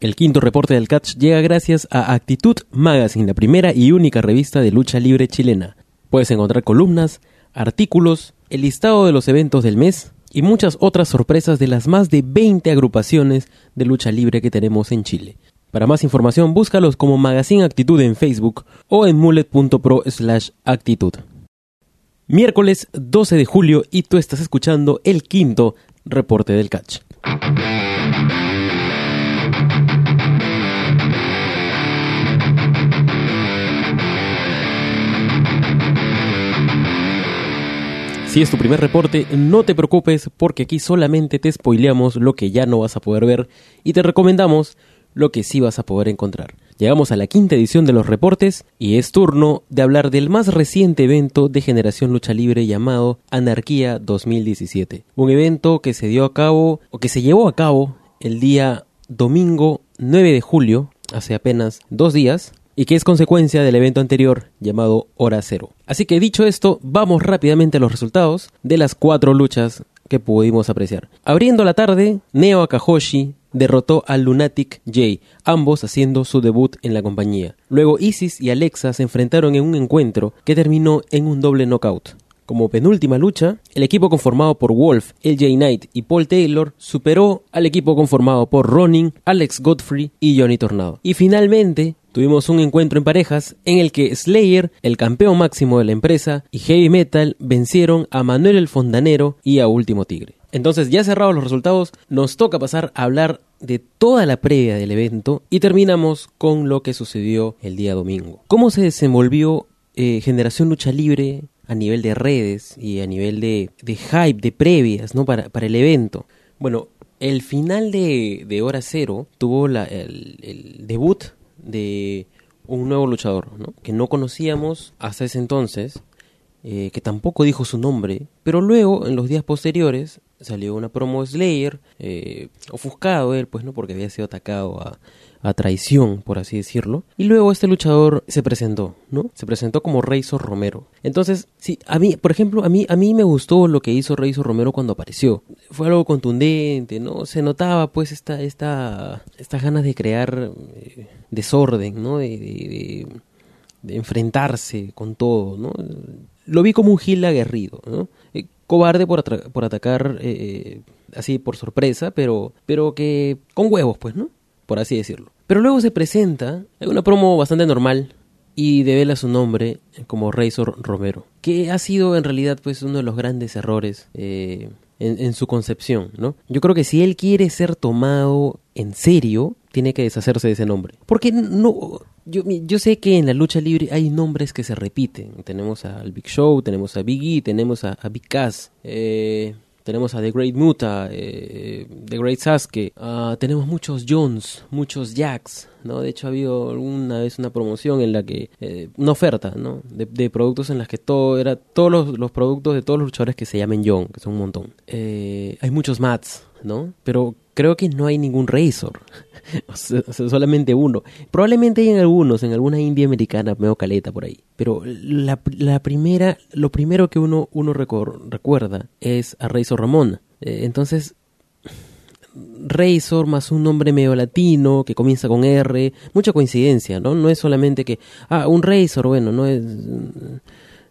El quinto reporte del catch llega gracias a Actitud Magazine, la primera y única revista de lucha libre chilena. Puedes encontrar columnas, artículos, el listado de los eventos del mes y muchas otras sorpresas de las más de 20 agrupaciones de lucha libre que tenemos en Chile. Para más información, búscalos como Magazine Actitud en Facebook o en mullet.pro slash actitud. Miércoles 12 de julio y tú estás escuchando el quinto reporte del catch. Si es tu primer reporte, no te preocupes porque aquí solamente te spoileamos lo que ya no vas a poder ver y te recomendamos lo que sí vas a poder encontrar. Llegamos a la quinta edición de los reportes y es turno de hablar del más reciente evento de Generación Lucha Libre llamado Anarquía 2017. Un evento que se dio a cabo o que se llevó a cabo el día domingo 9 de julio, hace apenas dos días, y que es consecuencia del evento anterior llamado Hora Cero. Así que dicho esto, vamos rápidamente a los resultados de las cuatro luchas que pudimos apreciar. Abriendo la tarde, Neo Akahoshi derrotó a Lunatic J, ambos haciendo su debut en la compañía. Luego Isis y Alexa se enfrentaron en un encuentro que terminó en un doble knockout. Como penúltima lucha, el equipo conformado por Wolf, LJ Knight y Paul Taylor superó al equipo conformado por Ronin, Alex Godfrey y Johnny Tornado. Y finalmente, Tuvimos un encuentro en parejas en el que Slayer, el campeón máximo de la empresa, y Heavy Metal vencieron a Manuel el Fondanero y a Último Tigre. Entonces, ya cerrados los resultados, nos toca pasar a hablar de toda la previa del evento y terminamos con lo que sucedió el día domingo. ¿Cómo se desenvolvió eh, Generación Lucha Libre a nivel de redes y a nivel de, hype, de previas, ¿no? Para, para el evento. Bueno, el final de, de Hora Cero tuvo la, el, debut de un nuevo luchador, ¿no? Que no conocíamos hasta ese entonces, eh, que tampoco dijo su nombre, pero luego, en los días posteriores, salió una promo Slayer, eh, ofuscado él, pues, ¿no? Porque había sido atacado a, a traición, por así decirlo. Y luego este luchador se presentó, ¿no? Se presentó como Razor Romero. Entonces, sí, a mí, por ejemplo, a mí, a mí me gustó lo que hizo Razor Romero cuando apareció. Fue algo contundente, ¿no? Se notaba pues esta, esta, estas ganas de crear eh, desorden, ¿no? De, de, de, enfrentarse con todo, ¿no? Lo vi como un gil aguerrido, ¿no? Eh, cobarde por, por atacar eh, así por sorpresa, pero, pero que con huevos, pues, ¿no? por así decirlo. Pero luego se presenta en una promo bastante normal y devela su nombre como Razor Romero, que ha sido en realidad pues uno de los grandes errores eh, en, su concepción, ¿no? Yo creo que si él quiere ser tomado en serio, tiene que deshacerse de ese nombre. Porque no, yo, yo sé que en la lucha libre hay nombres que se repiten. Tenemos al Big Show, tenemos a Big E, tenemos a, Big Cass. Eh, tenemos a The Great Muta, eh, The Great Sasuke, uh, tenemos muchos Jones, muchos Jacks, ¿no? De hecho ha habido alguna vez una promoción en la que, eh, una oferta, ¿no? De, productos en las que todo era, todos los, los, productos de todos los luchadores que se llamen John, que son un montón. Hay muchos Mats, ¿no? Pero creo que no hay ningún Razor. solamente uno. Probablemente hay en algunos, en alguna India americana, medio caleta por ahí. Pero la, la primera, lo primero que uno, uno recuerda es a Razor Ramón. Eh, entonces, Razor más un nombre medio latino que comienza con R, mucha coincidencia, ¿no? No es solamente que, ah, un Razor, bueno, no es...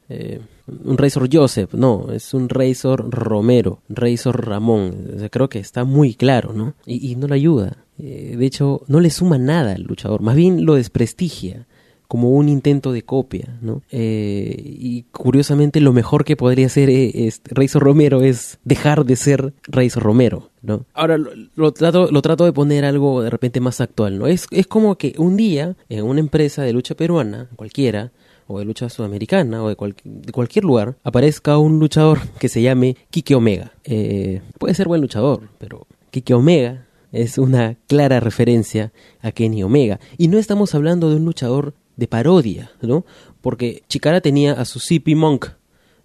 Eh, un Razor Joseph, no, es un Razor Romero, Razor Ramón. creo que está muy claro, ¿no? Y, no le ayuda. Eh, de hecho, no le suma nada al luchador, más bien lo desprestigia como un intento de copia, ¿no? Eh, y curiosamente lo mejor que podría hacer es, Razor Romero es dejar de ser Razor Romero, ¿no? Ahora lo, trato, lo trato de poner algo de repente más actual, ¿no? Es, es como que un día en una empresa de lucha peruana, cualquiera, o de lucha sudamericana o de, cualquier lugar aparezca un luchador que se llame Kike Omega. Eh, puede ser buen luchador, pero Kike Omega es una clara referencia a Kenny Omega. Y no estamos hablando de un luchador de parodia, ¿no? Porque Chikara tenía a su CP Monk,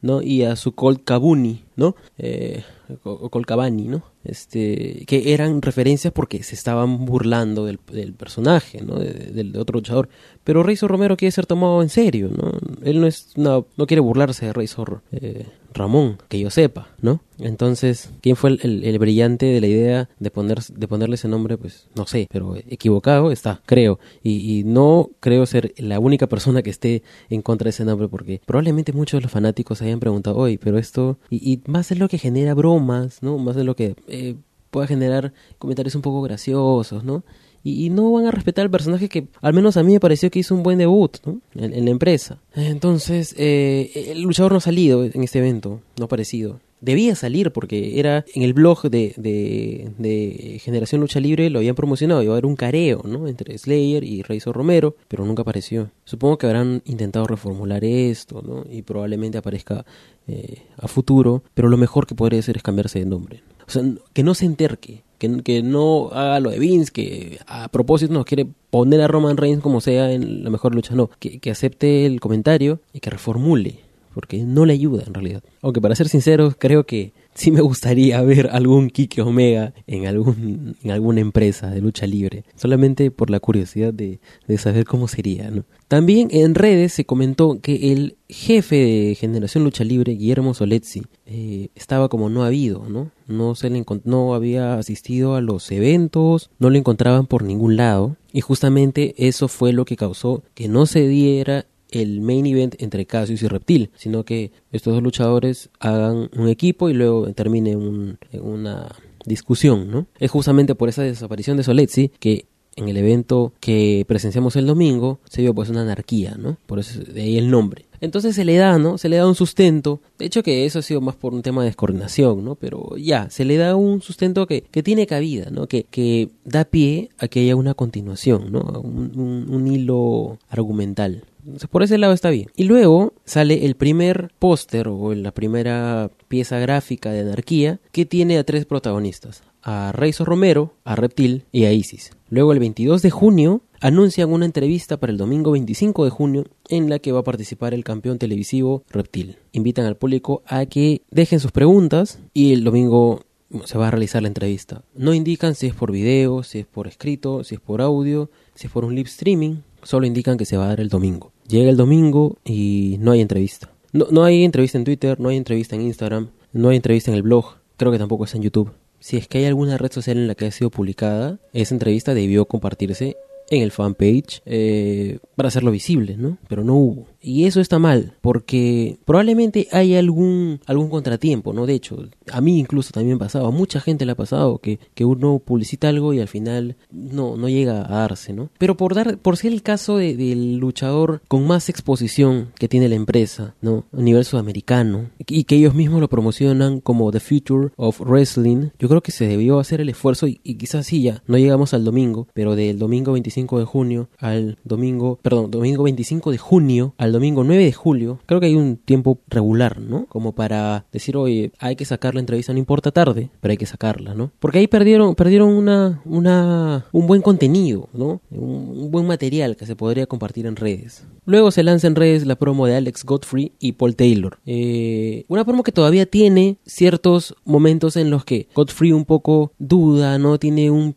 ¿no? Y a su Colt Kabuni, ¿no? Eh, o ¿no? Este, que eran referencias porque se estaban burlando del, personaje, ¿no? del otro luchador. Pero Razor Romero quiere ser tomado en serio, ¿no? Él no es no, no quiere burlarse de Razor eh, Ramón, que yo sepa, ¿no? Entonces, ¿quién fue el, brillante de la idea de, poner, de ponerle ese nombre? Pues no sé, pero equivocado está, creo. Y, no creo ser la única persona que esté en contra de ese nombre, porque probablemente muchos de los fanáticos hayan preguntado, hoy, pero esto, y, más es lo que genera bromas, ¿no? Más es lo que eh, pueda generar comentarios un poco graciosos, ¿no? Y, no van a respetar al personaje que al menos a mí me pareció que hizo un buen debut ¿no? en, la empresa. Entonces, eh, el luchador no ha salido en este evento, no ha aparecido. Debía salir porque era en el blog de, de, Generación Lucha Libre, lo habían promocionado, iba a haber un careo ¿no? entre Slayer y Razor Romero, pero nunca apareció. Supongo que habrán intentado reformular esto ¿no? y probablemente aparezca eh, a futuro, pero lo mejor que podría hacer es cambiarse de nombre. O sea, que no se enterque, que, no haga lo de Vince, que a propósito nos quiere poner a Roman Reigns como sea en la mejor lucha, no, que, que acepte el comentario y que reformule, porque no le ayuda en realidad. Aunque para ser sinceros, creo que sí me gustaría ver algún Kike Omega en, algún, en alguna empresa de lucha libre, solamente por la curiosidad de, de saber cómo sería. ¿no? También en redes se comentó que el jefe de Generación Lucha Libre, Guillermo Soletzi, eh, estaba como no habido, ¿no? No, se le no había asistido a los eventos, no lo encontraban por ningún lado, y justamente eso fue lo que causó que no se diera el main event entre Cassius y Reptil, sino que estos dos luchadores hagan un equipo y luego termine un, una discusión, ¿no? Es justamente por esa desaparición de Soletzi que en el evento que presenciamos el domingo se vio pues una anarquía, ¿no? Por eso de ahí el nombre. Entonces se le da, ¿no? Se le da un sustento. De hecho que eso ha sido más por un tema de descoordinación, ¿no? Pero ya, se le da un sustento que, que tiene cabida, ¿no? Que, que da pie a que haya una continuación, ¿no? Un, un, hilo argumental. Entonces, por ese lado está bien. Y luego sale el primer póster o la primera pieza gráfica de Anarquía que tiene a tres protagonistas a Reizo Romero, a Reptil y a Isis. Luego el 22 de junio anuncian una entrevista para el domingo 25 de junio en la que va a participar el campeón televisivo Reptil. Invitan al público a que dejen sus preguntas y el domingo se va a realizar la entrevista. No indican si es por video, si es por escrito, si es por audio, si es por un live streaming, solo indican que se va a dar el domingo. Llega el domingo y no hay entrevista. No, no hay entrevista en Twitter, no hay entrevista en Instagram, no hay entrevista en el blog, creo que tampoco está en YouTube si es que hay alguna red social en la que ha sido publicada, esa entrevista debió compartirse en el fanpage eh, para hacerlo visible, ¿no? Pero no hubo. Y eso está mal, porque probablemente hay algún, algún contratiempo, ¿no? De hecho, a mí incluso también pasaba, a mucha gente le ha pasado que, que uno publicita algo y al final no, no llega a darse, ¿no? Pero por dar, por ser el caso del luchador con más exposición que tiene la empresa, ¿no? A nivel sudamericano, y que ellos mismos lo promocionan como The Future of Wrestling, yo creo que se debió hacer el esfuerzo y, y quizás sí ya, no llegamos al domingo, pero del domingo 25 de junio al domingo, perdón, domingo 25 de junio al domingo 9 de julio, creo que hay un tiempo regular, ¿no? Como para decir, oye, hay que sacar la entrevista, no importa tarde, pero hay que sacarla, ¿no? Porque ahí perdieron, perdieron una, una, un buen contenido, ¿no? Un, buen material que se podría compartir en redes. Luego se lanza en redes la promo de Alex Godfrey y Paul Taylor. Eh, una promo que todavía tiene ciertos momentos en los que Godfrey un poco duda, ¿no? Tiene un,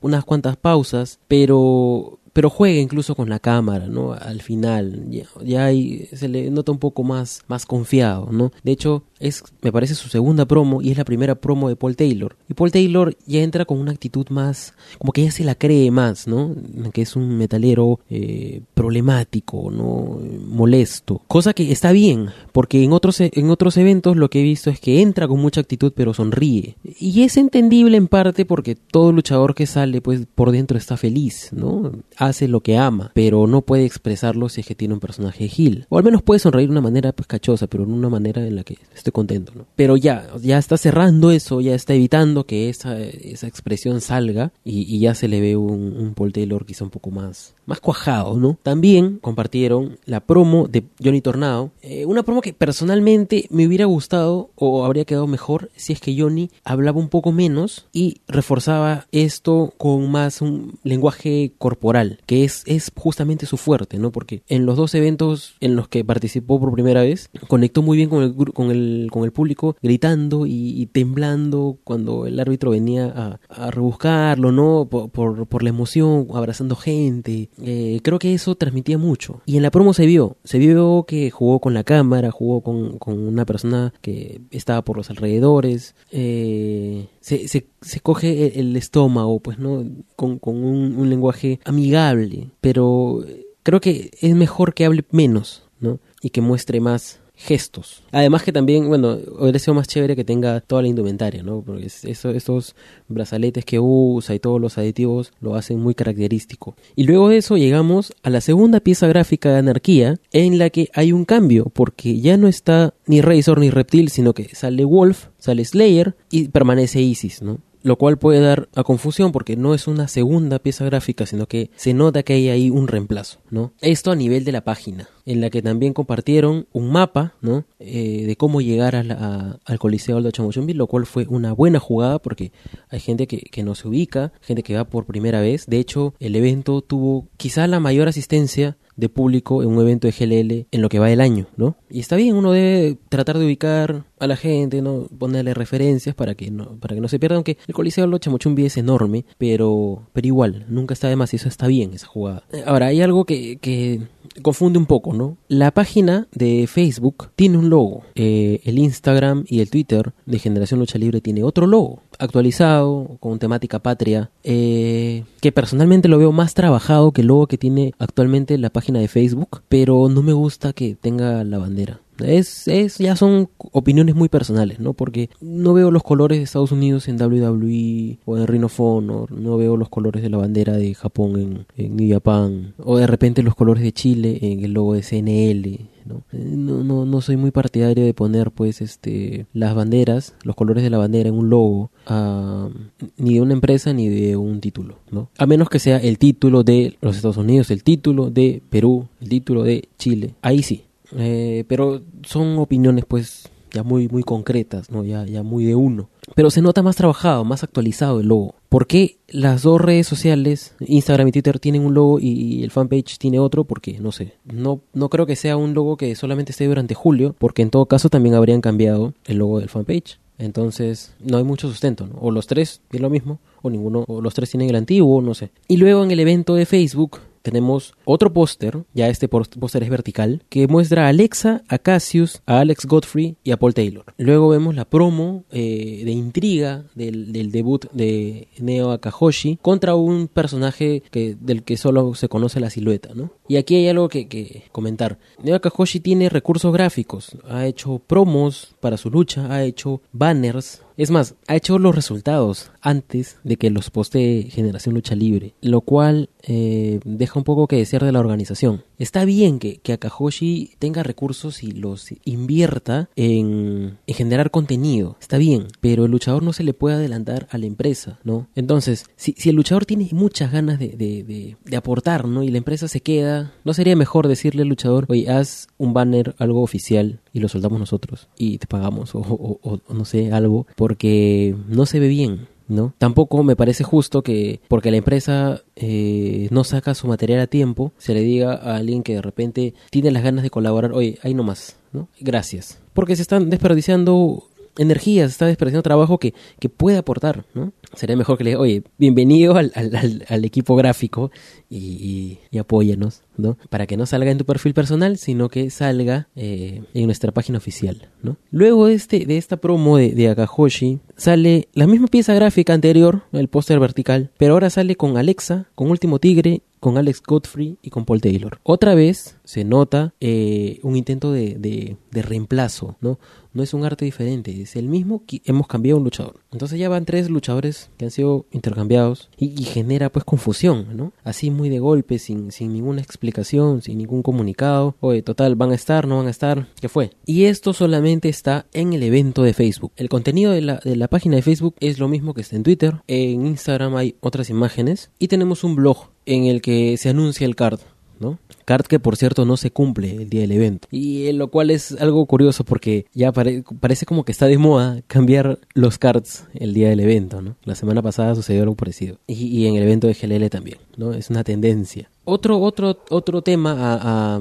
unas cuantas pausas, pero pero juega incluso con la cámara, ¿no? Al final, ya, ya se le nota un poco más, más confiado, ¿no? De hecho, es, me parece su segunda promo y es la primera promo de Paul Taylor. Y Paul Taylor ya entra con una actitud más, como que ya se la cree más, ¿no? Que es un metalero eh, problemático, ¿no? Molesto. Cosa que está bien, porque en otros, en otros eventos lo que he visto es que entra con mucha actitud pero sonríe. Y es entendible en parte porque todo luchador que sale, pues por dentro está feliz, ¿no? Hace lo que ama, pero no puede expresarlo si es que tiene un personaje Gil. O al menos puede sonreír de una manera pues cachosa, pero en una manera en la que esté contento, ¿no? Pero ya, ya está cerrando eso, ya está evitando que esa, esa expresión salga y, ya se le ve un, un, Paul Taylor quizá un poco más, más cuajado, ¿no? También compartieron la promo de Johnny Tornado, eh, una promo que personalmente me hubiera gustado o habría quedado mejor si es que Johnny hablaba un poco menos y reforzaba esto con más un lenguaje corporal, que es, es justamente su fuerte, ¿no? Porque en los dos eventos en los que participó por primera vez, conectó muy bien con el, con el, con el público, gritando y, temblando cuando el árbitro venía a, a rebuscarlo, ¿no? Por, por, la emoción, abrazando gente. Eh, creo que eso transmitía mucho. Y en la promo se vio, se vio que jugó con la cámara, jugó con, con una persona que estaba por los alrededores. Eh, se, se, se, coge el, estómago, pues, ¿no? Con, con un, un lenguaje amigable, pero creo que es mejor que hable menos, ¿no? Y que muestre más gestos. Además que también, bueno, hubiera sido más chévere que tenga toda la indumentaria, ¿no? Porque eso, esos brazaletes que usa y todos los aditivos lo hacen muy característico. Y luego de eso llegamos a la segunda pieza gráfica de Anarquía, en la que hay un cambio, porque ya no está ni Razor ni Reptil, sino que sale Wolf, sale Slayer y permanece Isis, ¿no? Lo cual puede dar a confusión porque no es una segunda pieza gráfica, sino que se nota que hay ahí un reemplazo, ¿no? Esto a nivel de la página, en la que también compartieron un mapa, ¿no? Eh, de cómo llegar al Coliseo Aldo Chamochumbi, lo cual fue una buena jugada porque hay gente que, que no se ubica, gente que va por primera vez. De hecho, el evento tuvo quizá la mayor asistencia de público en un evento de GLL en lo que va del año, ¿no? Y está bien, uno debe tratar de ubicar a la gente, ¿no? Ponerle referencias para que no, para que no se pierda, aunque el Coliseo los Chamochumbi es enorme, pero, pero igual, nunca está de más y eso está bien, esa jugada. Ahora, hay algo que, que confunde un poco, ¿no? La página de Facebook tiene un logo, eh, el Instagram y el Twitter de Generación Lucha Libre tiene otro logo, actualizado, con temática patria, eh, que personalmente lo veo más trabajado que el logo que tiene actualmente la página de Facebook, pero no me gusta que tenga la bandera. Es, es, ya son opiniones muy personales, ¿no? Porque no veo los colores de Estados Unidos en WWE o en Rhino Honor, no veo los colores de la bandera de Japón en, en Japan, o de repente los colores de Chile en el logo de CNL, ¿no? No, no, no soy muy partidario de poner pues este las banderas, los colores de la bandera en un logo uh, ni de una empresa ni de un título, ¿no? A menos que sea el título de los Estados Unidos, el título de Perú, el título de Chile. Ahí sí, eh, pero son opiniones pues ya muy, muy concretas, ¿no? Ya, ya muy de uno. Pero se nota más trabajado, más actualizado el logo. ¿Por qué las dos redes sociales, Instagram y Twitter, tienen un logo y el fanpage tiene otro? Porque, no sé, no, no creo que sea un logo que solamente esté durante julio, porque en todo caso también habrían cambiado el logo del fanpage. Entonces, no hay mucho sustento, ¿no? O los tres tienen lo mismo, o ninguno, o los tres tienen el antiguo, no sé. Y luego en el evento de Facebook tenemos otro póster, ya este póster es vertical, que muestra a Alexa, a Cassius, a Alex Godfrey y a Paul Taylor. Luego vemos la promo eh, de intriga del, debut de Neo Akahoshi contra un personaje que, del que solo se conoce la silueta, ¿no? Y aquí hay algo que, que comentar. Neo Akahoshi tiene recursos gráficos, ha hecho promos para su lucha, ha hecho banners, es más, ha hecho los resultados antes de que los poste Generación Lucha Libre, lo cual eh, deja un poco que desear de la organización. Está bien que, que Akahoshi tenga recursos y los invierta en, generar contenido, está bien, pero el luchador no se le puede adelantar a la empresa, ¿no? Entonces, si, si el luchador tiene muchas ganas de, de, de, aportar, ¿no? Y la empresa se queda, ¿no sería mejor decirle al luchador, oye, haz un banner, algo oficial, y lo soldamos nosotros, y te pagamos, o, o, o no sé, algo, porque no se ve bien. ¿No? Tampoco me parece justo que porque la empresa eh, no saca su material a tiempo, se le diga a alguien que de repente tiene las ganas de colaborar, oye, ahí nomás, ¿no? Gracias. Porque se están desperdiciando energías, está desperdiciando trabajo que, que puede aportar, ¿no? Sería mejor que le diga, oye, bienvenido al, al, al equipo gráfico y, y, apóyanos, ¿no? Para que no salga en tu perfil personal, sino que salga eh, en nuestra página oficial, ¿no? Luego de, este, de esta promo de, de Akahoshi, sale la misma pieza gráfica anterior, el póster vertical, pero ahora sale con Alexa, con Último Tigre con Alex Godfrey y con Paul Taylor. Otra vez se nota eh, un intento de, de, reemplazo, ¿no? No es un arte diferente, es el mismo que hemos cambiado un luchador. Entonces ya van tres luchadores que han sido intercambiados y, y genera pues confusión, ¿no? Así muy de golpe, sin, sin ninguna explicación, sin ningún comunicado. Oye, total, ¿van a estar? ¿No van a estar? ¿Qué fue? Y esto solamente está en el evento de Facebook. El contenido de la, de la página de Facebook es lo mismo que está en Twitter. En Instagram hay otras imágenes y tenemos un blog en el que se anuncia el card ¿no? Card que por cierto no se cumple el día del evento. Y lo cual es algo curioso porque ya parece como que está de moda cambiar los cards el día del evento, ¿no? La semana pasada sucedió algo parecido. Y, en el evento de GLL también, ¿no? Es una tendencia. Otro, otro, otro tema a,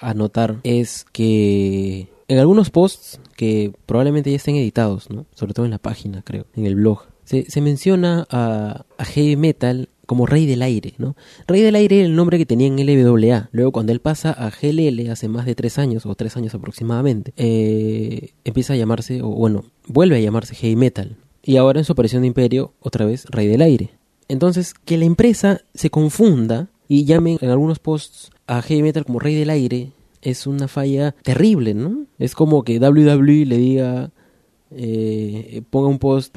a, notar es que en algunos posts que probablemente ya estén editados, ¿no? Sobre todo en la página, creo, en el blog. Se, menciona a, a heavy metal como Rey del Aire, ¿no? Rey del Aire era el nombre que tenía en LWA. Luego cuando él pasa a GLL hace más de tres años, o tres años aproximadamente, eh, empieza a llamarse, o bueno, vuelve a llamarse Heavy Metal. Y ahora en su aparición de Imperio, otra vez Rey del Aire. Entonces, que la empresa se confunda y llamen en algunos posts a Heavy Metal como Rey del Aire es una falla terrible, ¿no? Es como que WWE le diga, eh, ponga un post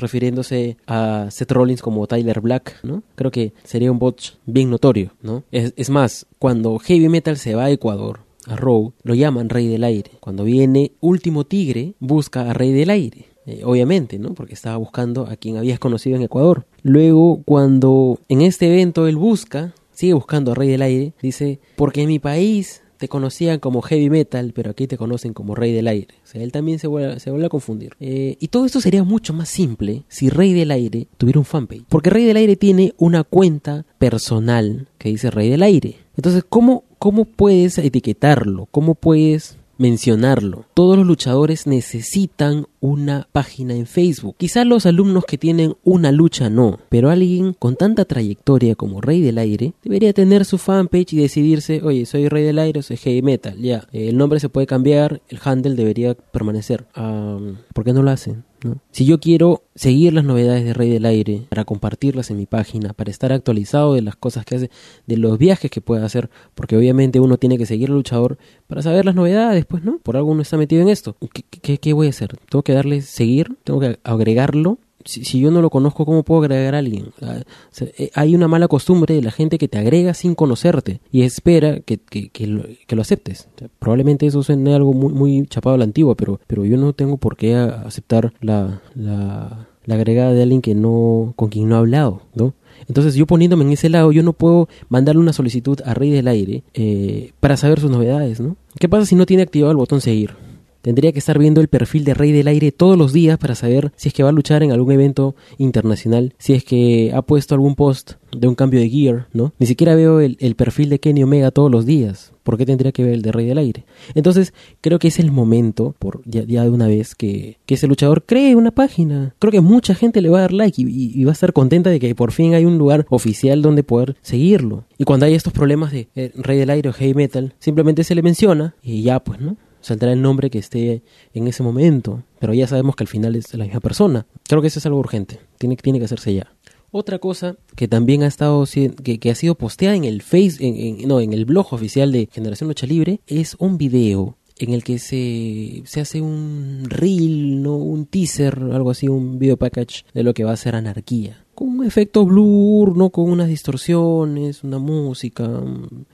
refiriéndose a Seth Rollins como Tyler Black, ¿no? Creo que sería un botch bien notorio, ¿no? Es, más, cuando Heavy Metal se va a Ecuador, a Row, lo llaman Rey del Aire. Cuando viene Último Tigre, busca a Rey del Aire. Eh, obviamente, ¿no? Porque estaba buscando a quien habías conocido en Ecuador. Luego, cuando en este evento él busca, sigue buscando a Rey del Aire, dice, porque en mi país te conocían como heavy metal, pero aquí te conocen como rey del aire. O sea, él también se vuelve, se vuelve a confundir. Eh, y todo esto sería mucho más simple si Rey del Aire tuviera un fanpage. Porque Rey del Aire tiene una cuenta personal que dice Rey del Aire. Entonces, ¿cómo, cómo puedes etiquetarlo? ¿Cómo puedes mencionarlo. Todos los luchadores necesitan una página en Facebook. Quizás los alumnos que tienen una lucha no, pero alguien con tanta trayectoria como Rey del Aire debería tener su fanpage y decidirse, oye, soy Rey del Aire soy Heavy Metal, ya, el nombre se puede cambiar, el handle debería permanecer. ¿Por qué no lo hacen? Si yo quiero seguir las novedades de Rey del Aire, para compartirlas en mi página, para estar actualizado de las cosas que hace, de los viajes que puede hacer, porque obviamente uno tiene que seguir al luchador para saber las novedades, pues, ¿no? Por algo uno está metido en esto. ¿Qué, qué voy a hacer? ¿Tengo que darle seguir? ¿Tengo que agregarlo? Si, yo no lo conozco, ¿cómo puedo agregar a alguien? Ah, eh, hay una mala costumbre de la gente que te agrega sin conocerte y espera que, que, lo, aceptes. probablemente eso suene algo muy, muy chapado a la antigua, pero, pero yo no tengo por qué aceptar la, la, agregada de alguien que no, con quien no he hablado, ¿no? Entonces yo poniéndome en ese lado, yo no puedo mandarle una solicitud a Rey del Aire eh, para saber sus novedades, ¿no? ¿Qué pasa si no tiene activado el botón seguir? Tendría que estar viendo el perfil de Rey del Aire todos los días para saber si es que va a luchar en algún evento internacional, si es que ha puesto algún post de un cambio de gear, ¿no? Ni siquiera veo el, perfil de Kenny Omega todos los días. ¿Por qué tendría que ver el de Rey del Aire? Entonces, creo que es el momento, por ya, de una vez, que, ese luchador cree una página. Creo que mucha gente le va a dar like y, va a estar contenta de que por fin hay un lugar oficial donde poder seguirlo. Y cuando hay estos problemas de eh, Rey del Aire o Heavy Metal, simplemente se le menciona y ya, pues, ¿no? Saldrá el nombre que esté en ese momento, pero ya sabemos que al final es la misma persona. Creo que eso es algo urgente, tiene, que hacerse ya. Otra cosa que también ha estado que, que ha sido posteada en el face, en, no, en el blog oficial de Generación Lucha Libre es un video en el que se, se hace un reel, no, un teaser, algo así, un video package de lo que va a ser anarquía con un efecto blur, ¿no? Con unas distorsiones, una música,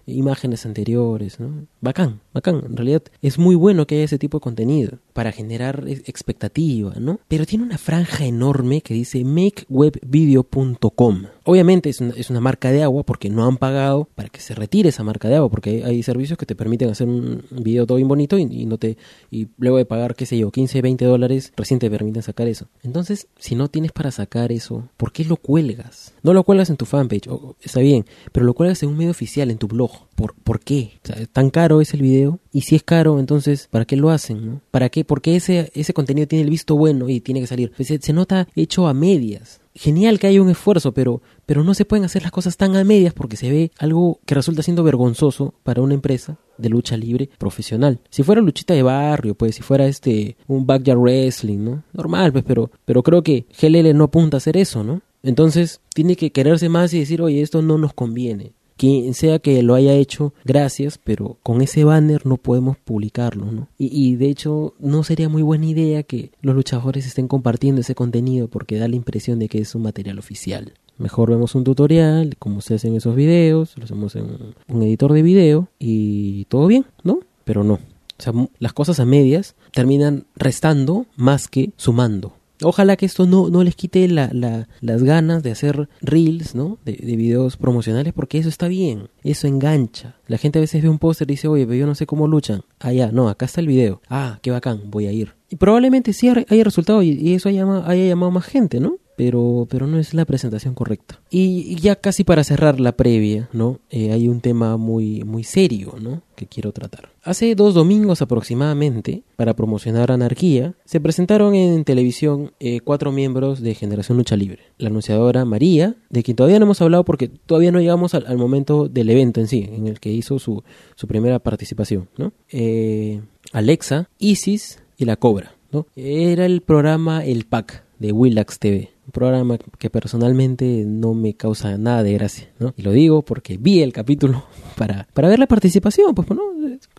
imágenes anteriores, ¿no? Bacán, bacán. En realidad es muy bueno que haya ese tipo de contenido para generar expectativa, ¿no? Pero tiene una franja enorme que dice makewebvideo.com. Obviamente es una, es una, marca de agua porque no han pagado para que se retire esa marca de agua, porque hay, servicios que te permiten hacer un video todo bien bonito y, no te y luego de pagar, qué sé yo, 15, 20 dólares, recién te permiten sacar eso. Entonces, si no tienes para sacar eso, ¿por qué lo cuelgas. No lo cuelgas en tu fanpage, está bien, pero lo cuelgas en un medio oficial, en tu blog. ¿Por, ¿por qué? ¿Tan caro es el video? Y si es caro, entonces, ¿para qué lo hacen? No? ¿Para qué? Porque ese, ese contenido tiene el visto bueno y tiene que salir. Pues, se, se nota hecho a medias genial que haya un esfuerzo, pero, pero no se pueden hacer las cosas tan a medias porque se ve algo que resulta siendo vergonzoso para una empresa de lucha libre profesional. Si fuera luchita de barrio, pues si fuera este un backyard wrestling, ¿no? Normal, pues, pero, pero creo que GLL no apunta a hacer eso, ¿no? Entonces tiene que quererse más y decir, oye, esto no nos conviene. Quien sea que lo haya hecho, gracias, pero con ese banner no podemos publicarlo, ¿no? Y, de hecho no sería muy buena idea que los luchadores estén compartiendo ese contenido porque da la impresión de que es un material oficial. Mejor vemos un tutorial, como se hacen esos videos, lo hacemos en un editor de video y todo bien, ¿no? Pero no. O sea, las cosas a medias terminan restando más que sumando. Ojalá que esto no, no les quite la, la, las ganas de hacer reels, ¿no? De, de, videos promocionales, porque eso está bien, eso engancha. La gente a veces ve un póster y dice, oye, pero yo no sé cómo luchan. Ah, ya, no, acá está el video. Ah, qué bacán, voy a ir. Y probablemente sí haya resultado y, y eso haya, haya llamado más gente, ¿no? Pero, pero no es la presentación correcta. Y ya casi para cerrar la previa, ¿no? Eh, hay un tema muy, muy serio, ¿no? Que quiero tratar. Hace dos domingos aproximadamente, para promocionar Anarquía, se presentaron en televisión eh, cuatro miembros de Generación Lucha Libre. La anunciadora María, de quien todavía no hemos hablado porque todavía no llegamos al, momento del evento en sí, en el que hizo su, su primera participación, ¿no? Eh, Alexa, Isis y La Cobra, ¿no? Era el programa El Pack de Willax TV programa que personalmente no me causa nada de gracia, ¿no? Y lo digo porque vi el capítulo para, para ver la participación, pues ¿no?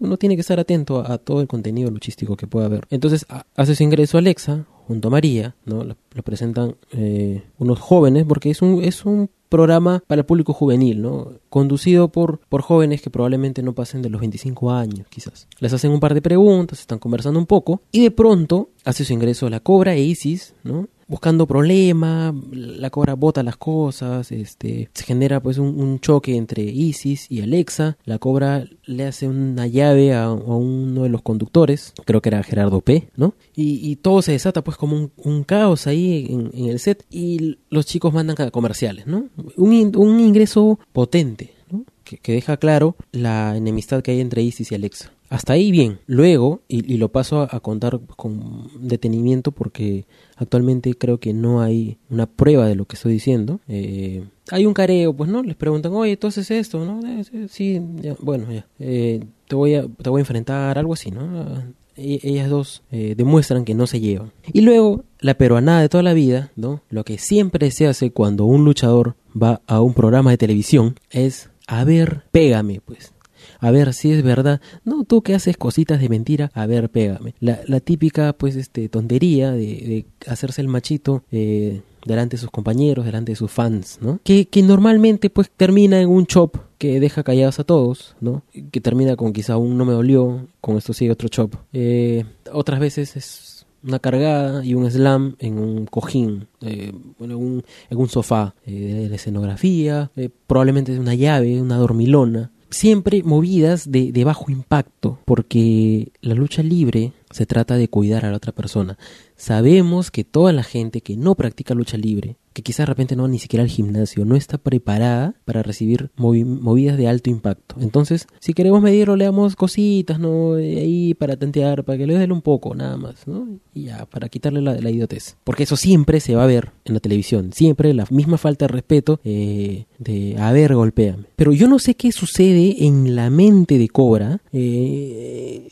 uno tiene que estar atento a, todo el contenido luchístico que pueda haber. Entonces hace su ingreso Alexa junto a María, ¿no? Lo, presentan eh, unos jóvenes porque es un, es un programa para el público juvenil, ¿no? Conducido por, por jóvenes que probablemente no pasen de los 25 años, quizás. Les hacen un par de preguntas, están conversando un poco, y de pronto hace su ingreso la Cobra e Isis, ¿no? Buscando problemas, la cobra bota las cosas, este, se genera pues un, choque entre Isis y Alexa, la cobra le hace una llave a, uno de los conductores, creo que era Gerardo P, ¿no? Y, todo se desata pues como un, caos ahí en, el set y los chicos mandan comerciales, ¿no? Un, un ingreso potente, ¿no? Que deja claro la enemistad que hay entre Isis y Alexa. Hasta ahí bien. Luego, y, lo paso a, contar con detenimiento porque actualmente creo que no hay una prueba de lo que estoy diciendo. Eh, hay un careo, pues no, les preguntan, oye, entonces esto, ¿no? Eh, sí, bueno, ya. Eh, te, voy a, te voy a enfrentar, algo así, ¿no? E, ellas dos demuestran que no se llevan. Y luego, la peruanada de toda la vida, ¿no? Lo que siempre se hace cuando un luchador va a un programa de televisión es, a ver, pégame, pues a ver si es verdad. No, tú que haces cositas de mentira, a ver, pégame. La, típica, pues, este, tontería de, hacerse el machito. Eh, delante de sus compañeros, delante de sus fans, ¿no? Que, que normalmente pues termina en un chop que deja callados a todos, ¿no? Que termina con quizá un no me dolió, con esto sigue otro chop. Eh, otras veces es una cargada y un slam en un cojín, eh, bueno, en un, sofá eh, de la escenografía, eh, probablemente una llave, una dormilona, siempre movidas de, de, bajo impacto, porque la lucha libre se trata de cuidar a la otra persona. Sabemos que toda la gente que no practica lucha libre, que quizás de repente no ni siquiera al gimnasio, no está preparada para recibir movidas de alto impacto. Entonces, si queremos medirlo, le damos cositas, ¿no? Ahí para tantear, para que le den un poco, nada más, ¿no? Y ya, para quitarle la, la idiotez. Porque eso siempre se va a ver en la televisión. Siempre la misma falta de respeto eh, de, a ver, golpéame. Pero yo no sé qué sucede en la mente de Cobra. Eh,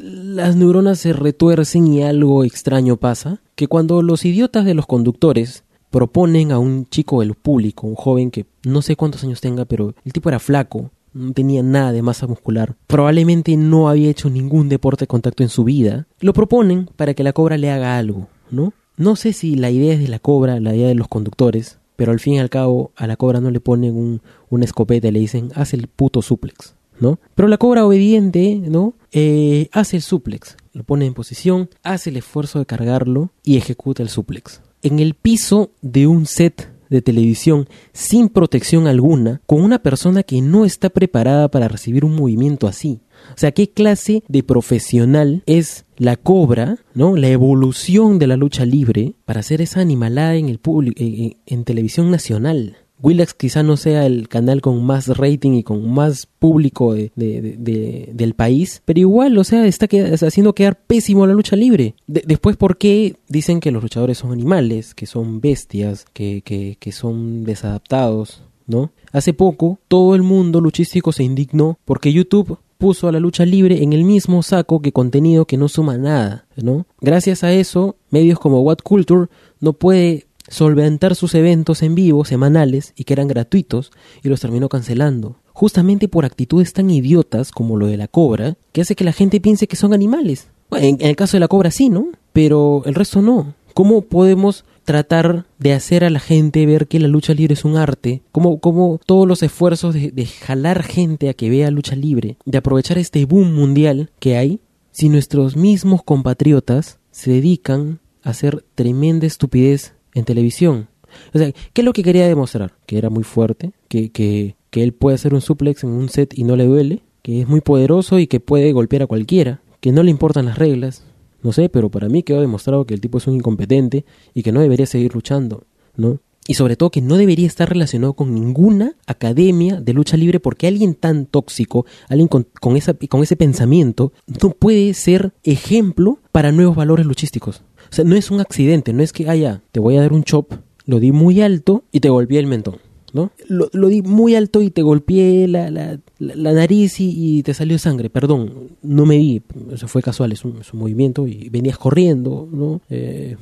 las neuronas se retuercen y algo extraño pasa, que cuando los idiotas de los conductores proponen a un chico del público, un joven que no sé cuántos años tenga, pero el tipo era flaco, no tenía nada de masa muscular, probablemente no había hecho ningún deporte de contacto en su vida, lo proponen para que la cobra le haga algo, ¿no? No sé si la idea es de la cobra, la idea de los conductores, pero al fin y al cabo a la cobra no le ponen un, una escopeta y le dicen, haz el puto suplex. ¿No? Pero la cobra obediente, ¿no? Eh, hace el suplex, lo pone en posición, hace el esfuerzo de cargarlo y ejecuta el suplex. En el piso de un set de televisión sin protección alguna, con una persona que no está preparada para recibir un movimiento así. O sea, ¿qué clase de profesional es la cobra, ¿no? La evolución de la lucha libre para hacer esa animalada en el público, en televisión nacional. Willax quizá no sea el canal con más rating y con más público de, del país, pero igual, o sea, está haciendo quedar pésimo la lucha libre. después, ¿por qué dicen que los luchadores son animales, que son bestias, que, que, que son desadaptados? ¿No? Hace poco, todo el mundo luchístico se indignó porque YouTube puso a la lucha libre en el mismo saco que contenido que no suma nada, ¿no? Gracias a eso, medios como What Culture no puede solventar sus eventos en vivo semanales y que eran gratuitos y los terminó cancelando. Justamente por actitudes tan idiotas como lo de la cobra, que hace que la gente piense que son animales. en, el caso de la cobra sí, ¿no? Pero el resto no. ¿Cómo podemos tratar de hacer a la gente ver que la lucha libre es un arte? ¿Cómo, cómo todos los esfuerzos de, de jalar gente a que vea lucha libre, de aprovechar este boom mundial que hay, si nuestros mismos compatriotas se dedican hacer tremenda estupidez en televisión. O sea, ¿qué es lo que quería demostrar? Que era muy fuerte, que, que, que él puede hacer un suplex en un set y no le duele, que es muy poderoso y que puede golpear a cualquiera, que no le importan las reglas. No sé, pero para mí quedó demostrado que el tipo es un incompetente y que no debería seguir luchando, ¿no? Y sobre todo que no debería estar relacionado con ninguna academia de lucha libre porque alguien tan tóxico, alguien con, con, esa, con ese pensamiento, no puede ser ejemplo para nuevos valores luchísticos. O sea, no es un accidente, no es que, ah, te voy a dar un chop, lo di muy alto y te golpeé el mentón. ¿no? Lo, lo, di muy alto y te golpeé la, la, la nariz y, y, te salió sangre. Perdón, no me di, eso fue casual, es un, es un movimiento y venías corriendo, ¿no? Eh,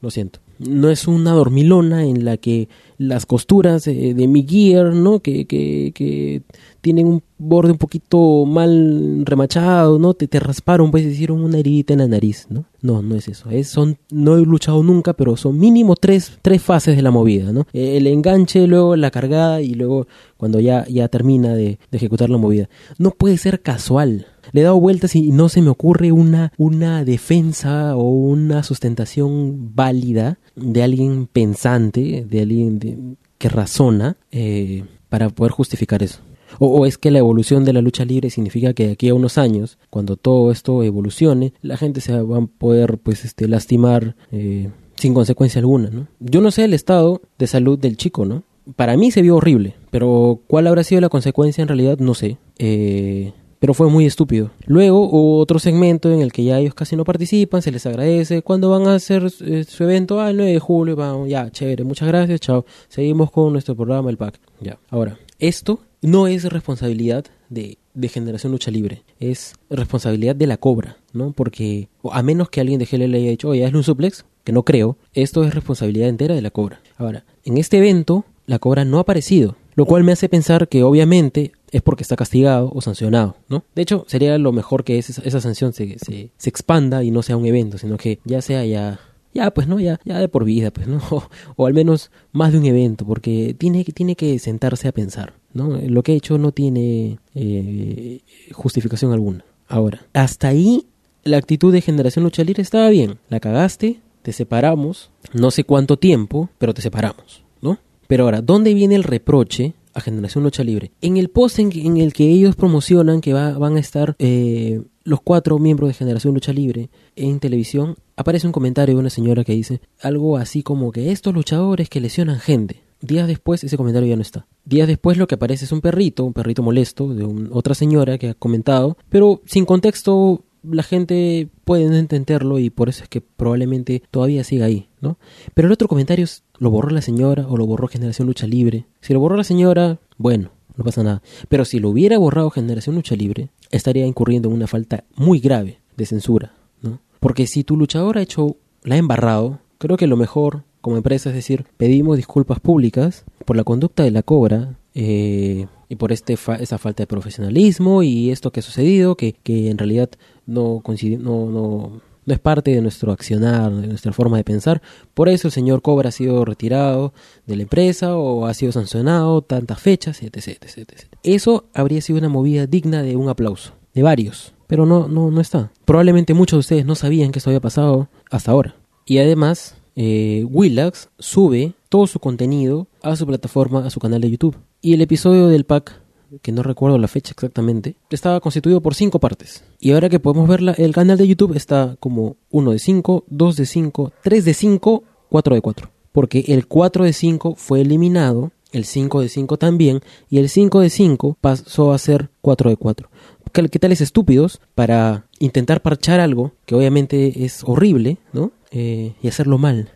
lo siento. No es una dormilona en la que las costuras de, de mi gear, ¿no? Que, que, que tienen un borde un poquito mal remachado, ¿no? Te, te rasparon, pues hicieron una herida en la nariz, ¿no? No, no es eso. Es, son, no he luchado nunca, pero son mínimo tres, tres fases de la movida, ¿no? El enganche, luego la cargada y luego cuando ya, ya termina de, de ejecutar la movida. No puede ser casual. Le he dado vueltas y no se me ocurre una, una defensa o una sustentación válida de alguien pensante, de alguien de, que razona, eh, para poder justificar eso. O, es que la evolución de la lucha libre significa que de aquí a unos años, cuando todo esto evolucione, la gente se va a poder pues este lastimar eh, sin consecuencia alguna, ¿no? Yo no sé el estado de salud del chico, ¿no? Para mí se vio horrible, pero cuál habrá sido la consecuencia en realidad no sé. Eh, pero fue muy estúpido. Luego hubo otro segmento en el que ya ellos casi no participan, se les agradece. Cuando van a hacer eh, su evento? Ah, el 9 de julio, vamos, ya, chévere, muchas gracias, chao. Seguimos con nuestro programa, el pack. Ya, ahora, esto no es responsabilidad de, de Generación Lucha Libre, es responsabilidad de la Cobra, ¿no? Porque a menos que alguien de GLL haya dicho, oye, hazle un suplex, que no creo, esto es responsabilidad entera de la Cobra. Ahora, en este evento, la Cobra no ha aparecido, lo cual me hace pensar que obviamente es porque está castigado o sancionado, ¿no? De hecho, sería lo mejor que esa, esa sanción se, se, se, expanda y no sea un evento, sino que ya sea ya, ya pues, ¿no? Ya, ya de por vida, pues, ¿no? O, al menos más de un evento, porque tiene, tiene que sentarse a pensar, ¿no? Lo que he hecho no tiene eh, justificación alguna. Ahora, hasta ahí la actitud de Generación Lucha Libre estaba bien. La cagaste, te separamos, no sé cuánto tiempo, pero te separamos, ¿no? Pero ahora, ¿dónde viene el reproche a Generación Lucha Libre. En el post en, en el que ellos promocionan que va, van a estar eh, los cuatro miembros de Generación Lucha Libre en televisión, aparece un comentario de una señora que dice algo así como que estos luchadores que lesionan gente. Días después ese comentario ya no está. Días después lo que aparece es un perrito, un perrito molesto de otra señora que ha comentado, pero sin contexto la gente puede entenderlo y por eso es que probablemente todavía siga ahí, ¿no? Pero el otro comentario es, lo borró la señora o lo borró Generación Lucha Libre. Si lo borró la señora, bueno, no pasa nada. Pero si lo hubiera borrado Generación Lucha Libre, estaría incurriendo en una falta muy grave de censura, ¿no? Porque si tu luchador ha hecho, la ha embarrado, creo que lo mejor como empresa es decir, pedimos disculpas públicas por la conducta de la cobra, eh, y por este fa esa falta de profesionalismo y esto que ha sucedido, que, que en realidad no, no, no, no es parte de nuestro accionar, de nuestra forma de pensar. Por eso el señor Cobra ha sido retirado de la empresa o ha sido sancionado tantas fechas, etc, etc, etc. Eso habría sido una movida digna de un aplauso, de varios, pero no, no, no está. Probablemente muchos de ustedes no sabían que esto había pasado hasta ahora. Y además, eh, Willax sube todo su contenido a su plataforma, a su canal de YouTube. Y el episodio del pack, que no recuerdo la fecha exactamente, estaba constituido por cinco partes. Y ahora que podemos verla, el canal de YouTube está como 1 de 5, 2 de 5, 3 de 5, 4 de 4. Porque el 4 de 5 fue eliminado, el 5 de 5 también, y el 5 de 5 pasó a ser 4 de 4. ¿Qué tales estúpidos para intentar parchar algo que obviamente es horrible, ¿no? Eh, y hacerlo mal.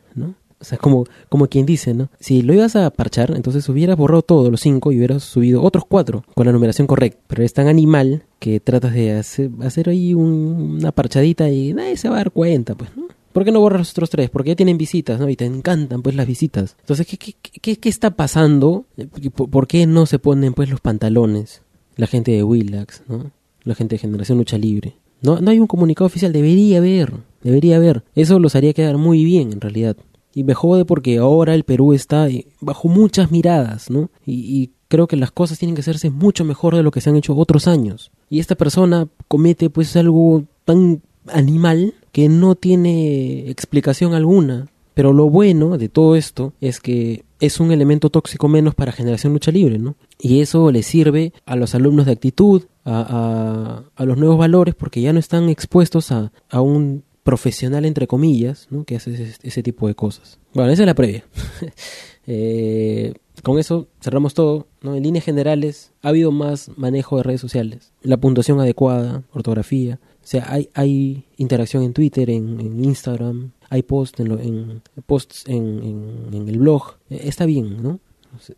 O sea, como, como quien dice, ¿no? Si lo ibas a parchar, entonces hubieras borrado todos los cinco y hubieras subido otros cuatro con la numeración correcta. Pero es tan animal que tratas de hacer, ahí un, una parchadita y nadie se va a dar cuenta, pues, ¿no? ¿Por qué no borras los otros tres? Porque ya tienen visitas, ¿no? Y te encantan, pues, las visitas. Entonces, ¿qué, qué, qué, qué está pasando? ¿Por qué no se ponen, pues, los pantalones? La gente de Willax, ¿no? La gente de Generación Lucha Libre. No, no hay un comunicado oficial, debería haber, debería haber. Eso los haría quedar muy bien, en realidad. Y me jode porque ahora el Perú está bajo muchas miradas, ¿no? Y, creo que las cosas tienen que hacerse mucho mejor de lo que se han hecho otros años. Y esta persona comete pues algo tan animal que no tiene explicación alguna. Pero lo bueno de todo esto es que es un elemento tóxico menos para Generación Lucha Libre, ¿no? Y eso le sirve a los alumnos de actitud, a, a, los nuevos valores, porque ya no están expuestos a, a un profesional, entre comillas, ¿no? que hace ese, ese, tipo de cosas. Bueno, esa es la previa. eh, con eso cerramos todo. ¿no? En líneas generales, ha habido más manejo de redes sociales, la puntuación adecuada, ortografía. O sea, hay, hay interacción en Twitter, en, en Instagram, hay posts en, en, posts en, en, el blog. Eh, está bien, ¿no?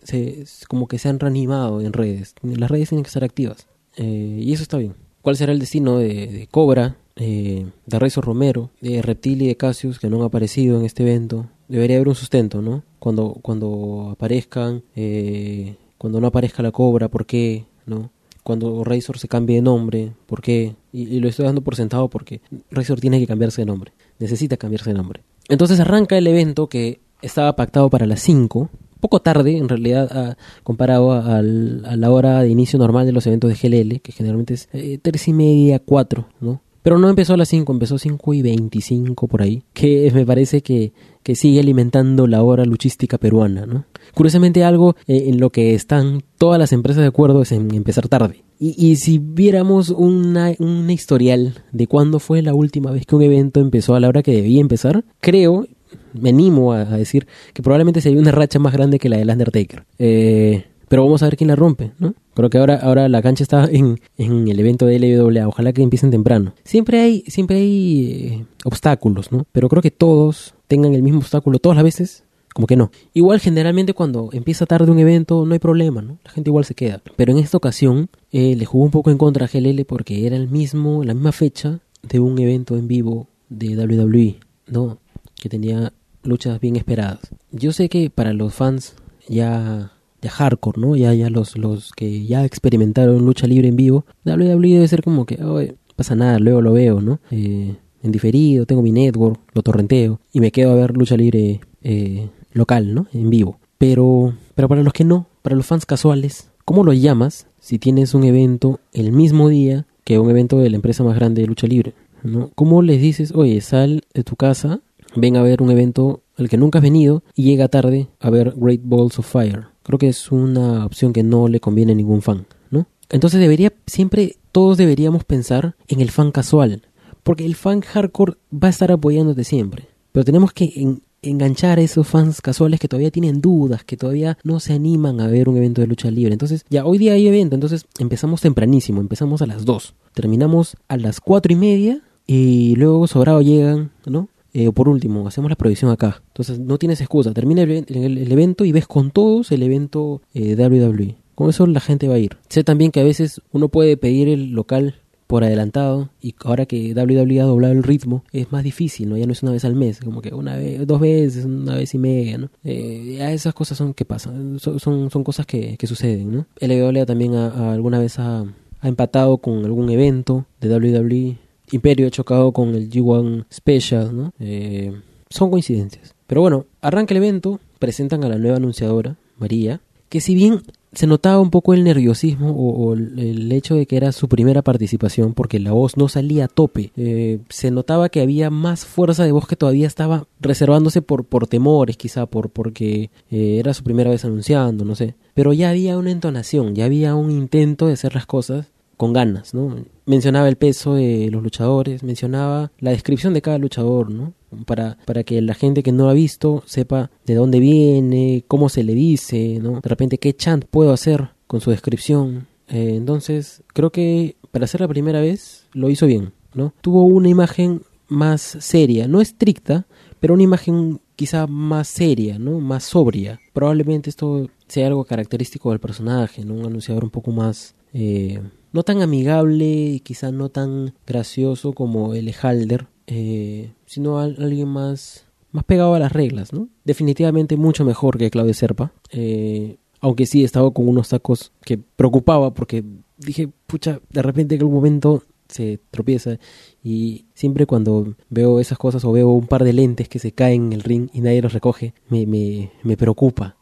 Se, como que se han reanimado en redes. Las redes tienen que estar activas. Eh, y eso está bien. ¿Cuál será el destino de, de Cobra, eh, de Rezo Romero, de Reptil y de Cassius, que no han aparecido en este evento? Debería haber un sustento, ¿no? Cuando, cuando aparezcan, eh, cuando no aparezca la Cobra, ¿por qué? ¿No? Cuando Razor se cambie de nombre, ¿por qué? Y, lo estoy dando por sentado porque Razor tiene que cambiarse de nombre necesita cambiarse de nombre. Entonces arranca el evento que estaba pactado para las 5, poco tarde en realidad a, comparado a, la hora de inicio normal de los eventos de GLL, que generalmente es eh, 3 y media, 4, ¿no? Pero no empezó a las 5, empezó 5 y 25 por ahí, que me parece que, que sigue alimentando la hora luchística peruana, ¿no? Curiosamente algo eh, en lo que están todas las empresas de acuerdo es en empezar tarde. Y, y si viéramos una, un historial de cuándo fue la última vez que un evento empezó a la hora que debía empezar, creo, me animo a, a decir que probablemente sería una racha más grande que la del Undertaker. Eh, pero vamos a ver quién la rompe, ¿no? Creo que ahora, ahora la cancha está en, en el evento de LWA, ojalá que empiecen temprano. Siempre hay, siempre hay eh, obstáculos, ¿no? Pero creo que todos tengan el mismo obstáculo todas las veces, como que no. Igual generalmente cuando empieza tarde un evento no hay problema, ¿no? La gente igual se queda. Pero en esta ocasión eh, le jugó un poco en contra a GLL porque era el mismo, la misma fecha de un evento en vivo de WWE, ¿no? Que tenía luchas bien esperadas. Yo sé que para los fans ya ya hardcore, ¿no? Ya, ya los, los que ya experimentaron lucha libre en vivo, WWE debe ser como que, oh, pasa nada, luego lo veo, ¿no? Eh, en diferido, tengo mi network, lo torrenteo y me quedo a ver lucha libre eh, local, ¿no? En vivo. Pero, pero para los que no, para los fans casuales, ¿cómo lo llamas si tienes un evento el mismo día que un evento de la empresa más grande de lucha libre? ¿no? ¿Cómo les dices, oye, sal de tu casa, ven a ver un evento al que nunca has venido y llega tarde a ver Great Balls of Fire? Creo que es una opción que no le conviene a ningún fan, ¿no? Entonces debería, siempre todos deberíamos pensar en el fan casual, porque el fan hardcore va a estar apoyándote siempre. Pero tenemos que en, enganchar a esos fans casuales que todavía tienen dudas, que todavía no se animan a ver un evento de lucha libre. Entonces, ya hoy día hay evento, entonces empezamos tempranísimo, empezamos a las 2, terminamos a las cuatro y media y luego sobrado llegan, ¿no? Eh, por último, hacemos la proyección acá. Entonces no tienes excusa. Termina el, evento y ves con todos el evento eh, WWE. Con eso la gente va a ir. Sé también que a veces uno puede pedir el local por adelantado y ahora que WWE ha doblado el ritmo es más difícil, ¿no? Ya no es una vez al mes, como que una vez, dos veces, una vez y media, ¿no? Eh, ya esas cosas son que pasan, son, son, son cosas que, que, suceden, ¿no? WWE también a, a alguna vez ha, ha empatado con algún evento de WWE Imperio ha chocado con el G1 Special, ¿no? Eh, son coincidencias. Pero bueno, arranca el evento, presentan a la nueva anunciadora, María, que si bien se notaba un poco el nerviosismo o, el hecho de que era su primera participación porque la voz no salía a tope, eh, se notaba que había más fuerza de voz que todavía estaba reservándose por, por temores, quizá por porque eh, era su primera vez anunciando, no sé. Pero ya había una entonación, ya había un intento de hacer las cosas con ganas, ¿no? Mencionaba el peso de los luchadores, mencionaba la descripción de cada luchador, ¿no? Para, para que la gente que no lo ha visto sepa de dónde viene, cómo se le dice, ¿no? De repente qué chant puedo hacer con su descripción. Eh, entonces, creo que para hacer la primera vez lo hizo bien, ¿no? Tuvo una imagen más seria, no estricta, pero una imagen quizá más seria, ¿no? Más sobria. Probablemente esto sea algo característico del personaje, ¿no? Un anunciador un poco más... Eh, no tan amigable y quizá no tan gracioso como el Halder, eh, sino alguien más, más pegado a las reglas, ¿no? Definitivamente mucho mejor que Claudio Serpa, eh, aunque sí estaba con unos tacos que preocupaba porque dije, pucha, de repente en algún momento se tropieza y siempre cuando veo esas cosas o veo un par de lentes que se caen en el ring y nadie los recoge, me, me, me preocupa,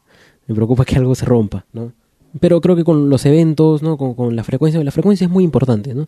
me preocupa que algo se rompa, ¿no? Pero creo que con los eventos, ¿no? Con, con la frecuencia, la frecuencia es muy importante, ¿no?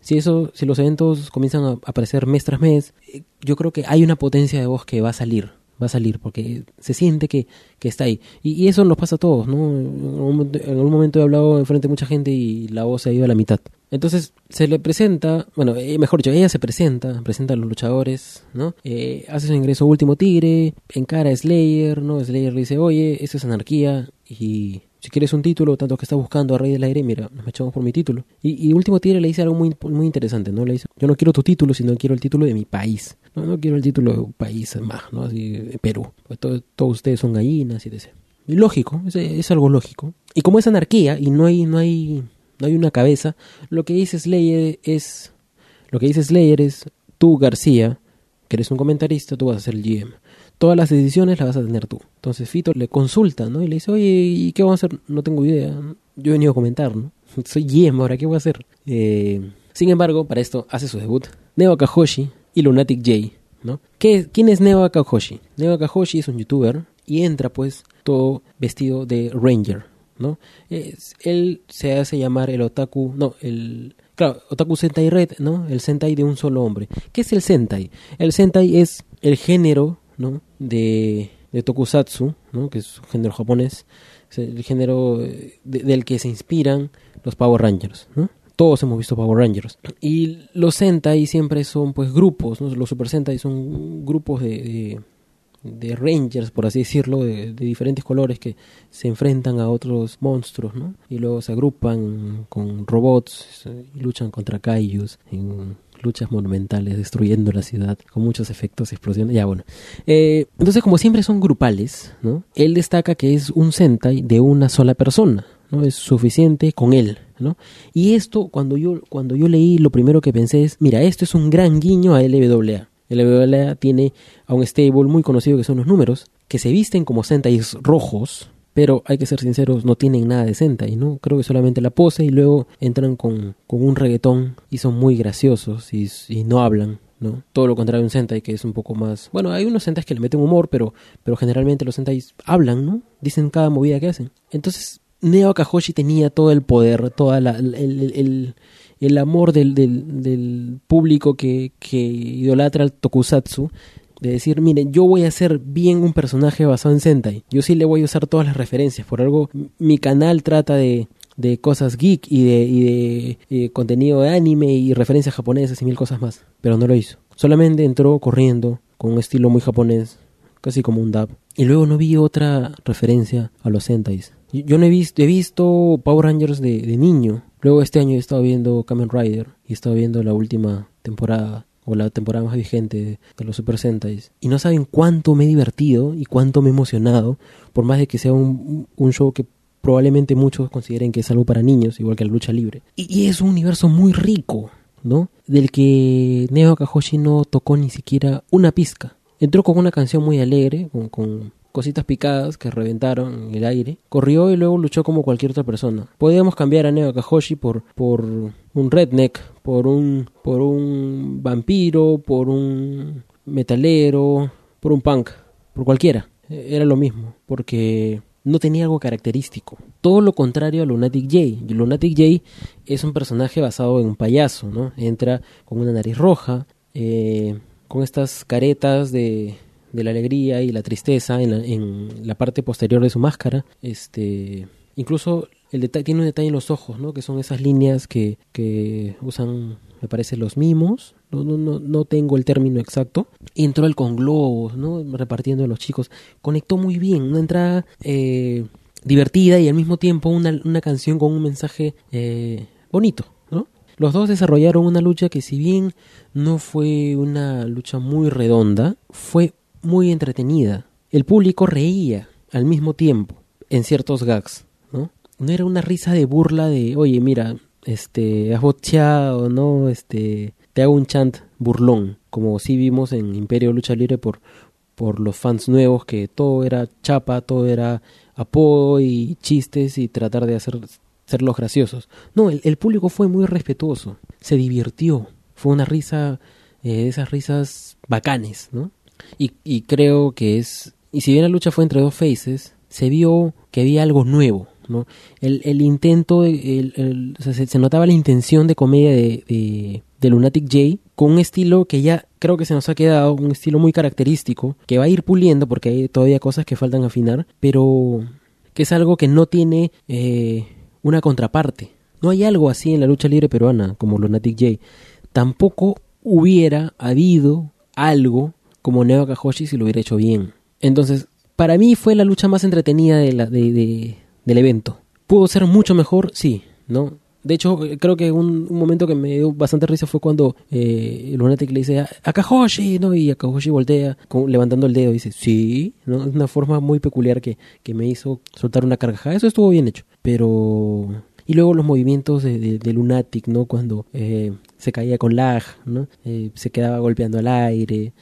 Si eso, si los eventos comienzan a aparecer mes tras mes, eh, yo creo que hay una potencia de voz que va a salir, va a salir, porque se siente que, que está ahí. Y, eso nos pasa a todos, ¿no? En algún momento he hablado enfrente de mucha gente y la voz se ha ido a la mitad. Entonces se le presenta, bueno, eh, mejor dicho, ella se presenta, presenta a los luchadores, ¿no? Eh, hace su ingreso último tigre, encara a Slayer, ¿no? Slayer le dice, oye, esto es anarquía y si quieres un título, tanto que estás buscando a Rey del Aire, mira, nos echamos por mi título. Y, Último Tigre le dice algo muy, muy interesante, ¿no? Le dice, yo no quiero tu título, sino quiero el título de mi país. No, no quiero el título de un país más, ¿no? Así, Perú. Pues todo, todos ustedes son gallinas y etc. Lógico, es, es, algo lógico. Y como es anarquía y no hay, no hay, no hay una cabeza, lo que dice Slayer es, lo que dice Slayer es, tú García, que eres un comentarista, tú vas a ser el GM todas las decisiones las vas a tener tú. Entonces Fito le consulta, ¿no? Y le dice, oye, ¿y qué vamos a hacer? No tengo idea. Yo he venido a comentar, ¿no? Soy Yem, ahora, ¿qué voy a hacer? Eh, sin embargo, para esto hace su debut Neo Akahoshi y Lunatic J, ¿no? ¿Qué, ¿Quién es Neo Akahoshi? Neo Akahoshi es un youtuber y entra, pues, todo vestido de Ranger, ¿no? Él se hace llamar el otaku, no, el... Claro, Otaku Sentai Red, ¿no? El Sentai de un solo hombre. ¿Qué es el Sentai? El Sentai es el género ¿no? de, de tokusatsu, ¿no? que es un género japonés, es el género de, del que se inspiran los Power Rangers. ¿no? Todos hemos visto Power Rangers. Y los Sentai siempre son pues grupos, ¿no? los Super Sentai son grupos de de rangers, por así decirlo, de, diferentes colores que se enfrentan a otros monstruos, ¿no? Y luego se agrupan con robots luchan contra kaijus en luchas monumentales, destruyendo la ciudad, con muchos efectos, explosiones, ya bueno. Eh, entonces, como siempre son grupales, ¿no? Él destaca que es un Sentai de una sola persona, ¿no? Es suficiente con él, ¿no? Y esto, cuando yo, cuando yo leí, lo primero que pensé es, mira, esto es un gran guiño a LWA. LWA tiene a un stable muy conocido que son los números, que se visten como Sentais rojos, pero hay que ser sinceros, no tienen nada de Sentai, ¿no? Creo que solamente la pose y luego entran con, con un reggaetón y son muy graciosos y, no hablan, ¿no? Todo lo contrario un Sentai que es un poco más... Bueno, hay unos Sentais que le meten humor, pero, pero generalmente los Sentais hablan, ¿no? Dicen cada movida que hacen. Entonces, Neo Akahoshi tenía todo el poder, toda la, el, el, el, el amor del, del, público que, que idolatra al tokusatsu de decir, miren, yo voy a hacer bien un personaje basado en Sentai. Yo sí le voy a usar todas las referencias. Por algo, mi canal trata de, de cosas geek y de, y de eh, contenido de anime y referencias japonesas y mil cosas más. Pero no lo hizo. Solamente entró corriendo con un estilo muy japonés, casi como un dub. Y luego no vi otra referencia a los Sentais. Yo no he visto, he visto Power Rangers de, de niño. Luego este año he estado viendo Kamen Rider y he estado viendo la última temporada o la temporada más vigente de los Super Sentais. Y no saben cuánto me he divertido y cuánto me he emocionado, por más de que sea un, un show que probablemente muchos consideren que es algo para niños, igual que la lucha libre. Y, y es un universo muy rico, ¿no? Del que Neo Akahoshi no tocó ni siquiera una pizca. Entró con una canción muy alegre, con, con cositas picadas que reventaron en el aire. Corrió y luego luchó como cualquier otra persona. Podíamos cambiar a Neo Akahoshi por, por un redneck, por un, por un vampiro, por un metalero, por un punk, por cualquiera. Era lo mismo, porque no tenía algo característico. Todo lo contrario a Lunatic J. Lunatic J es un personaje basado en un payaso, ¿no? Entra con una nariz roja, eh, con estas caretas de, de la alegría y la tristeza en la, en la parte posterior de su máscara. Este, incluso el detalle tiene un detalle en los ojos, ¿no? Que son esas líneas que, que usan, me parece, los mimos. No, no, no, no tengo el término exacto. Entró él con globos, ¿no? Repartiendo a los chicos. Conectó muy bien. Una entrada eh, divertida y al mismo tiempo una, una canción con un mensaje eh, bonito. Los dos desarrollaron una lucha que si bien no fue una lucha muy redonda, fue muy entretenida. El público reía al mismo tiempo en ciertos gags, ¿no? No era una risa de burla de, oye, mira, este, has bocheado, ¿no? Este, te hago un chant burlón, como sí vimos en Imperio Lucha Libre por, por los fans nuevos, que todo era chapa, todo era apodo y chistes y tratar de hacer los graciosos. No, el, el, público fue muy respetuoso, se divirtió, fue una risa, eh, esas risas bacanes, ¿no? Y, y creo que es. Y si bien la lucha fue entre dos faces, se vio que había algo nuevo, ¿no? El, el intento, el, se, notaba la intención de comedia de, de, Lunatic J con un estilo que ya creo que se nos ha quedado, un estilo muy característico, que va a ir puliendo porque hay todavía cosas que faltan afinar, pero que es algo que no tiene eh, una contraparte. No hay algo así en la lucha libre peruana como Lunatic J. Tampoco hubiera habido algo como Neo Kahoshi si lo hubiera hecho bien. Entonces, para mí fue la lucha más entretenida del evento. ¿Pudo ser mucho mejor? Sí, ¿no? De hecho, creo que un, momento que me dio bastante risa fue cuando eh, Lunatic le dice a, Kahoshi, ¿no? Y Kahoshi voltea levantando el dedo y dice, sí, ¿no? Es una forma muy peculiar que, que me hizo soltar una carcajada. Eso estuvo bien hecho. Pero y luego los movimientos de, de, Lunatic, ¿no? Cuando eh, se caía con lag, ¿no? Eh, se quedaba golpeando al aire.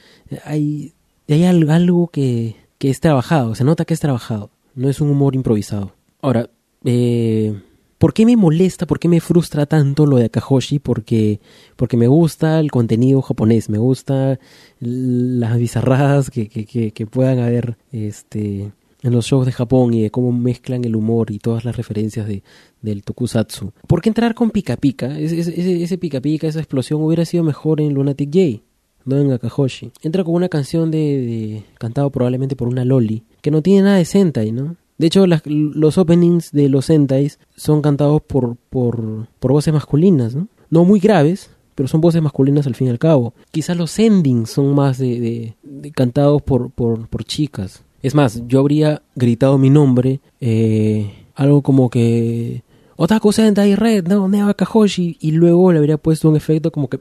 Hay, hay algo, algo que, que es trabajado, se nota que es trabajado, no es un humor improvisado. Ahora, eh, ¿por qué me molesta, por qué me frustra tanto lo de Akahoshi? Porque, porque me gusta el contenido japonés, me gusta las bizarradas que, que, que, puedan haber este, en los shows de Japón y de cómo mezclan el humor y todas las referencias de, del tokusatsu. ¿Por qué entrar con Pika Pika? Ese, ese, ese esa explosión hubiera sido mejor en Lunatic J no en Akahoshi. Entra con una canción de, cantado probablemente por una loli, que no tiene nada de Sentai, ¿no? De hecho, los openings de los Sentais son cantados por, por, por voces masculinas, ¿no? No muy graves, pero son voces masculinas al fin y al cabo. Quizás los endings son más de, cantados por, por, por, chicas. Es más, yo habría gritado mi nombre, eh, algo como que Otaku Sentai Red, no, Neo Akahoshi, y luego le habría puesto un efecto como que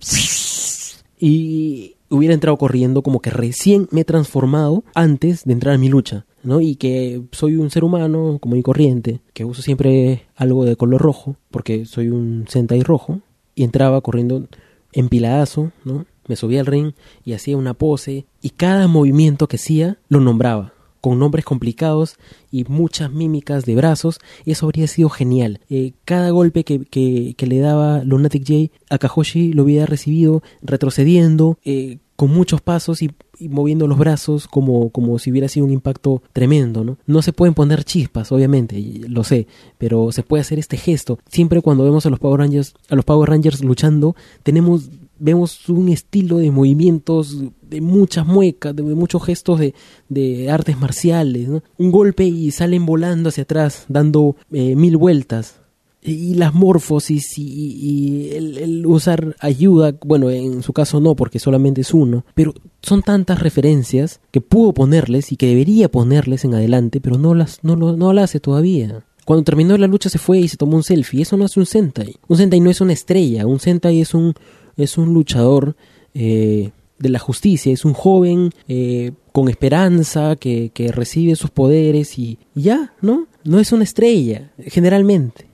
y hubiera entrado corriendo como que recién me he transformado antes de entrar a mi lucha, ¿no? Y que soy un ser humano como mi corriente, que uso siempre algo de color rojo, porque soy un Sentai rojo, y entraba corriendo empiladazo, ¿no? Me subía al ring y hacía una pose, y cada movimiento que hacía lo nombraba con nombres complicados y muchas mímicas de brazos, eso habría sido genial. Eh, cada golpe que, que, le daba Lunatic J a Kahoshi lo hubiera recibido retrocediendo, eh, con muchos pasos y, moviendo los brazos como, como si hubiera sido un impacto tremendo, ¿no? No se pueden poner chispas, obviamente, lo sé, pero se puede hacer este gesto. Siempre cuando vemos a los Power Rangers, a los Power Rangers luchando, tenemos vemos un estilo de movimientos, de muchas muecas, de muchos gestos de, de artes marciales, un golpe y salen volando hacia atrás, dando eh, mil vueltas. Y las morfosis y, el, usar ayuda, bueno, en su caso no, porque solamente es uno, pero son tantas referencias que pudo ponerles y que debería ponerles en adelante, pero no las, no, lo, no hace todavía. Cuando terminó la lucha se fue y se tomó un selfie. Eso no es un Sentai. Un Sentai no es una estrella. Un Sentai es un, es un luchador eh, de la justicia, es un joven eh, con esperanza que, que, recibe sus poderes y ya, ¿no? No es una estrella, generalmente.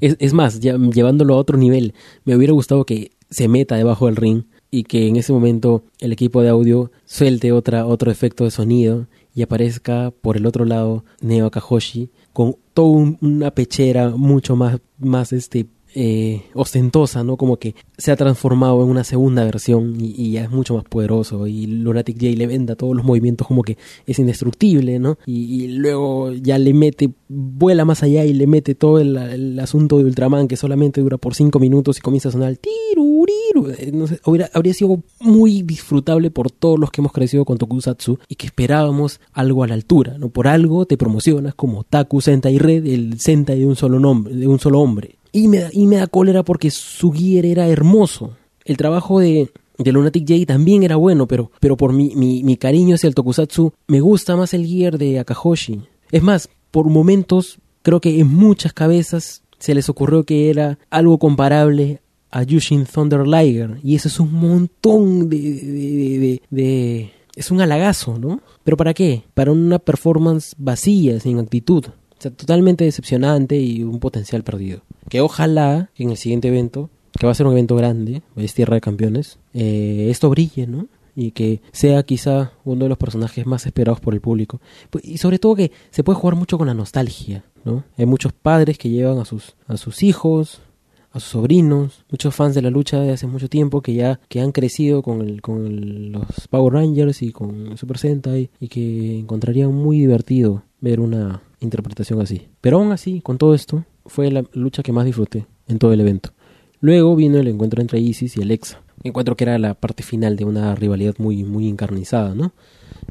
Es, es más, ya, llevándolo a otro nivel, me hubiera gustado que se meta debajo del ring y que en ese momento el equipo de audio suelte otra, otro efecto de sonido y aparezca por el otro lado Neo Kahoshi con toda una pechera mucho más, más este, eh, ostentosa, ¿no? Como que se ha transformado en una segunda versión y, ya es mucho más poderoso y Lunatic J le venda todos los movimientos como que es indestructible, ¿no? Y, luego ya le mete, vuela más allá y le mete todo el, asunto de Ultraman que solamente dura por cinco minutos y comienza a sonar el tiruriru. Eh, no sé, habría sido muy disfrutable por todos los que hemos crecido con Tokusatsu y que esperábamos algo a la altura, ¿no? Por algo te promocionas como Taku Sentai Red, el Sentai de un solo nombre, de un solo hombre y me, y me da cólera porque su gear era hermoso. El trabajo de, de Lunatic J también era bueno, pero, pero por mi, mi, mi, cariño hacia el tokusatsu, me gusta más el gear de Akahoshi. Es más, por momentos, creo que en muchas cabezas se les ocurrió que era algo comparable a Yushin Thunder Liger. Y eso es un montón de, de, de, de, Es un halagazo, ¿no? ¿Pero para qué? Para una performance vacía, sin actitud. O sea, totalmente decepcionante y un potencial perdido. Que ojalá en el siguiente evento, que va a ser un evento grande, es Tierra de Campeones, eh, esto brille, ¿no? Y que sea quizá uno de los personajes más esperados por el público. Pues, y sobre todo que se puede jugar mucho con la nostalgia, ¿no? Hay muchos padres que llevan a sus, a sus hijos, a sus sobrinos, muchos fans de la lucha de hace mucho tiempo que ya que han crecido con, el, con los Power Rangers y con Super Sentai y que encontrarían muy divertido ver una interpretación así. Pero aún así, con todo esto, fue la lucha que más disfruté en todo el evento. Luego vino el encuentro entre Isis y Alexa. Encuentro que era la parte final de una rivalidad muy, muy encarnizada, ¿no?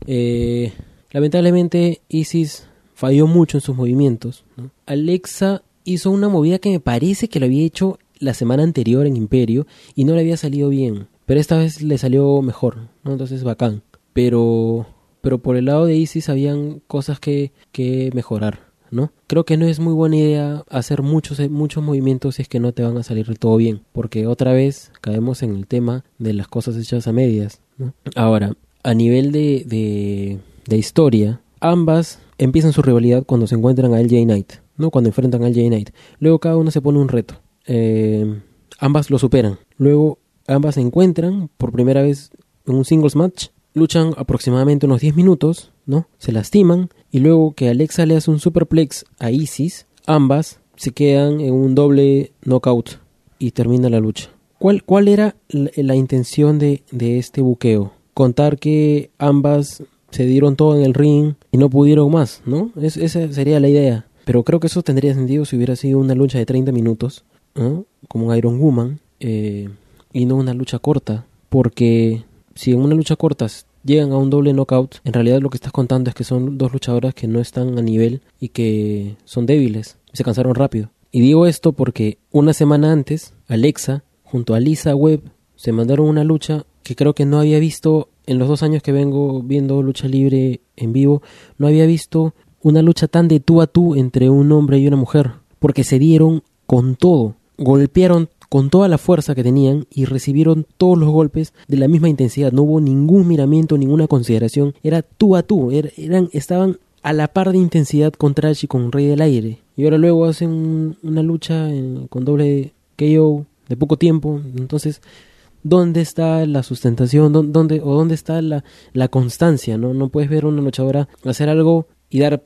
Eh, lamentablemente, Isis falló mucho en sus movimientos. Alexa hizo una movida que me parece que lo había hecho la semana anterior en Imperio y no le había salido bien. Pero esta vez le salió mejor, ¿no? Entonces bacán. Pero, pero por el lado de Isis habían cosas que, que mejorar. ¿no? Creo que no es muy buena idea hacer muchos, muchos movimientos si es que no te van a salir todo bien, porque otra vez caemos en el tema de las cosas hechas a medias. Ahora, a nivel de, de, de historia, ambas empiezan su rivalidad cuando se encuentran a LJ Knight, ¿no? Cuando enfrentan a LJ Knight. Luego cada uno se pone un reto. Eh, ambas lo superan. Luego ambas se encuentran por primera vez en un singles match luchan aproximadamente unos 10 minutos, ¿no? Se lastiman y luego que Alexa le hace un superplex a Isis, ambas se quedan en un doble knockout y termina la lucha. ¿Cuál, cuál era la, intención de, de, este buqueo? Contar que ambas se dieron todo en el ring y no pudieron más, ¿no? esa sería la idea. Pero creo que eso tendría sentido si hubiera sido una lucha de 30 minutos, ¿no? Como un Iron Woman, eh, y no una lucha corta, porque si en una lucha corta llegan a un doble knockout, en realidad lo que estás contando es que son dos luchadoras que no están a nivel y que son débiles, se cansaron rápido. Y digo esto porque una semana antes, Alexa, junto a Lisa Webb, se mandaron una lucha que creo que no había visto en los dos años que vengo viendo lucha libre en vivo, no había visto una lucha tan de tú a tú entre un hombre y una mujer, porque se dieron con todo, golpearon con toda la fuerza que tenían y recibieron todos los golpes de la misma intensidad. No hubo ningún miramiento, ninguna consideración. Era tú a tú. Er, eran, estaban a la par de intensidad con Trash y con Rey del Aire. Y ahora luego hacen una lucha con doble KO de poco tiempo. Entonces, ¿dónde está la sustentación? ¿Dónde, o dónde está la, constancia? ¿no? no puedes ver a una luchadora hacer algo y dar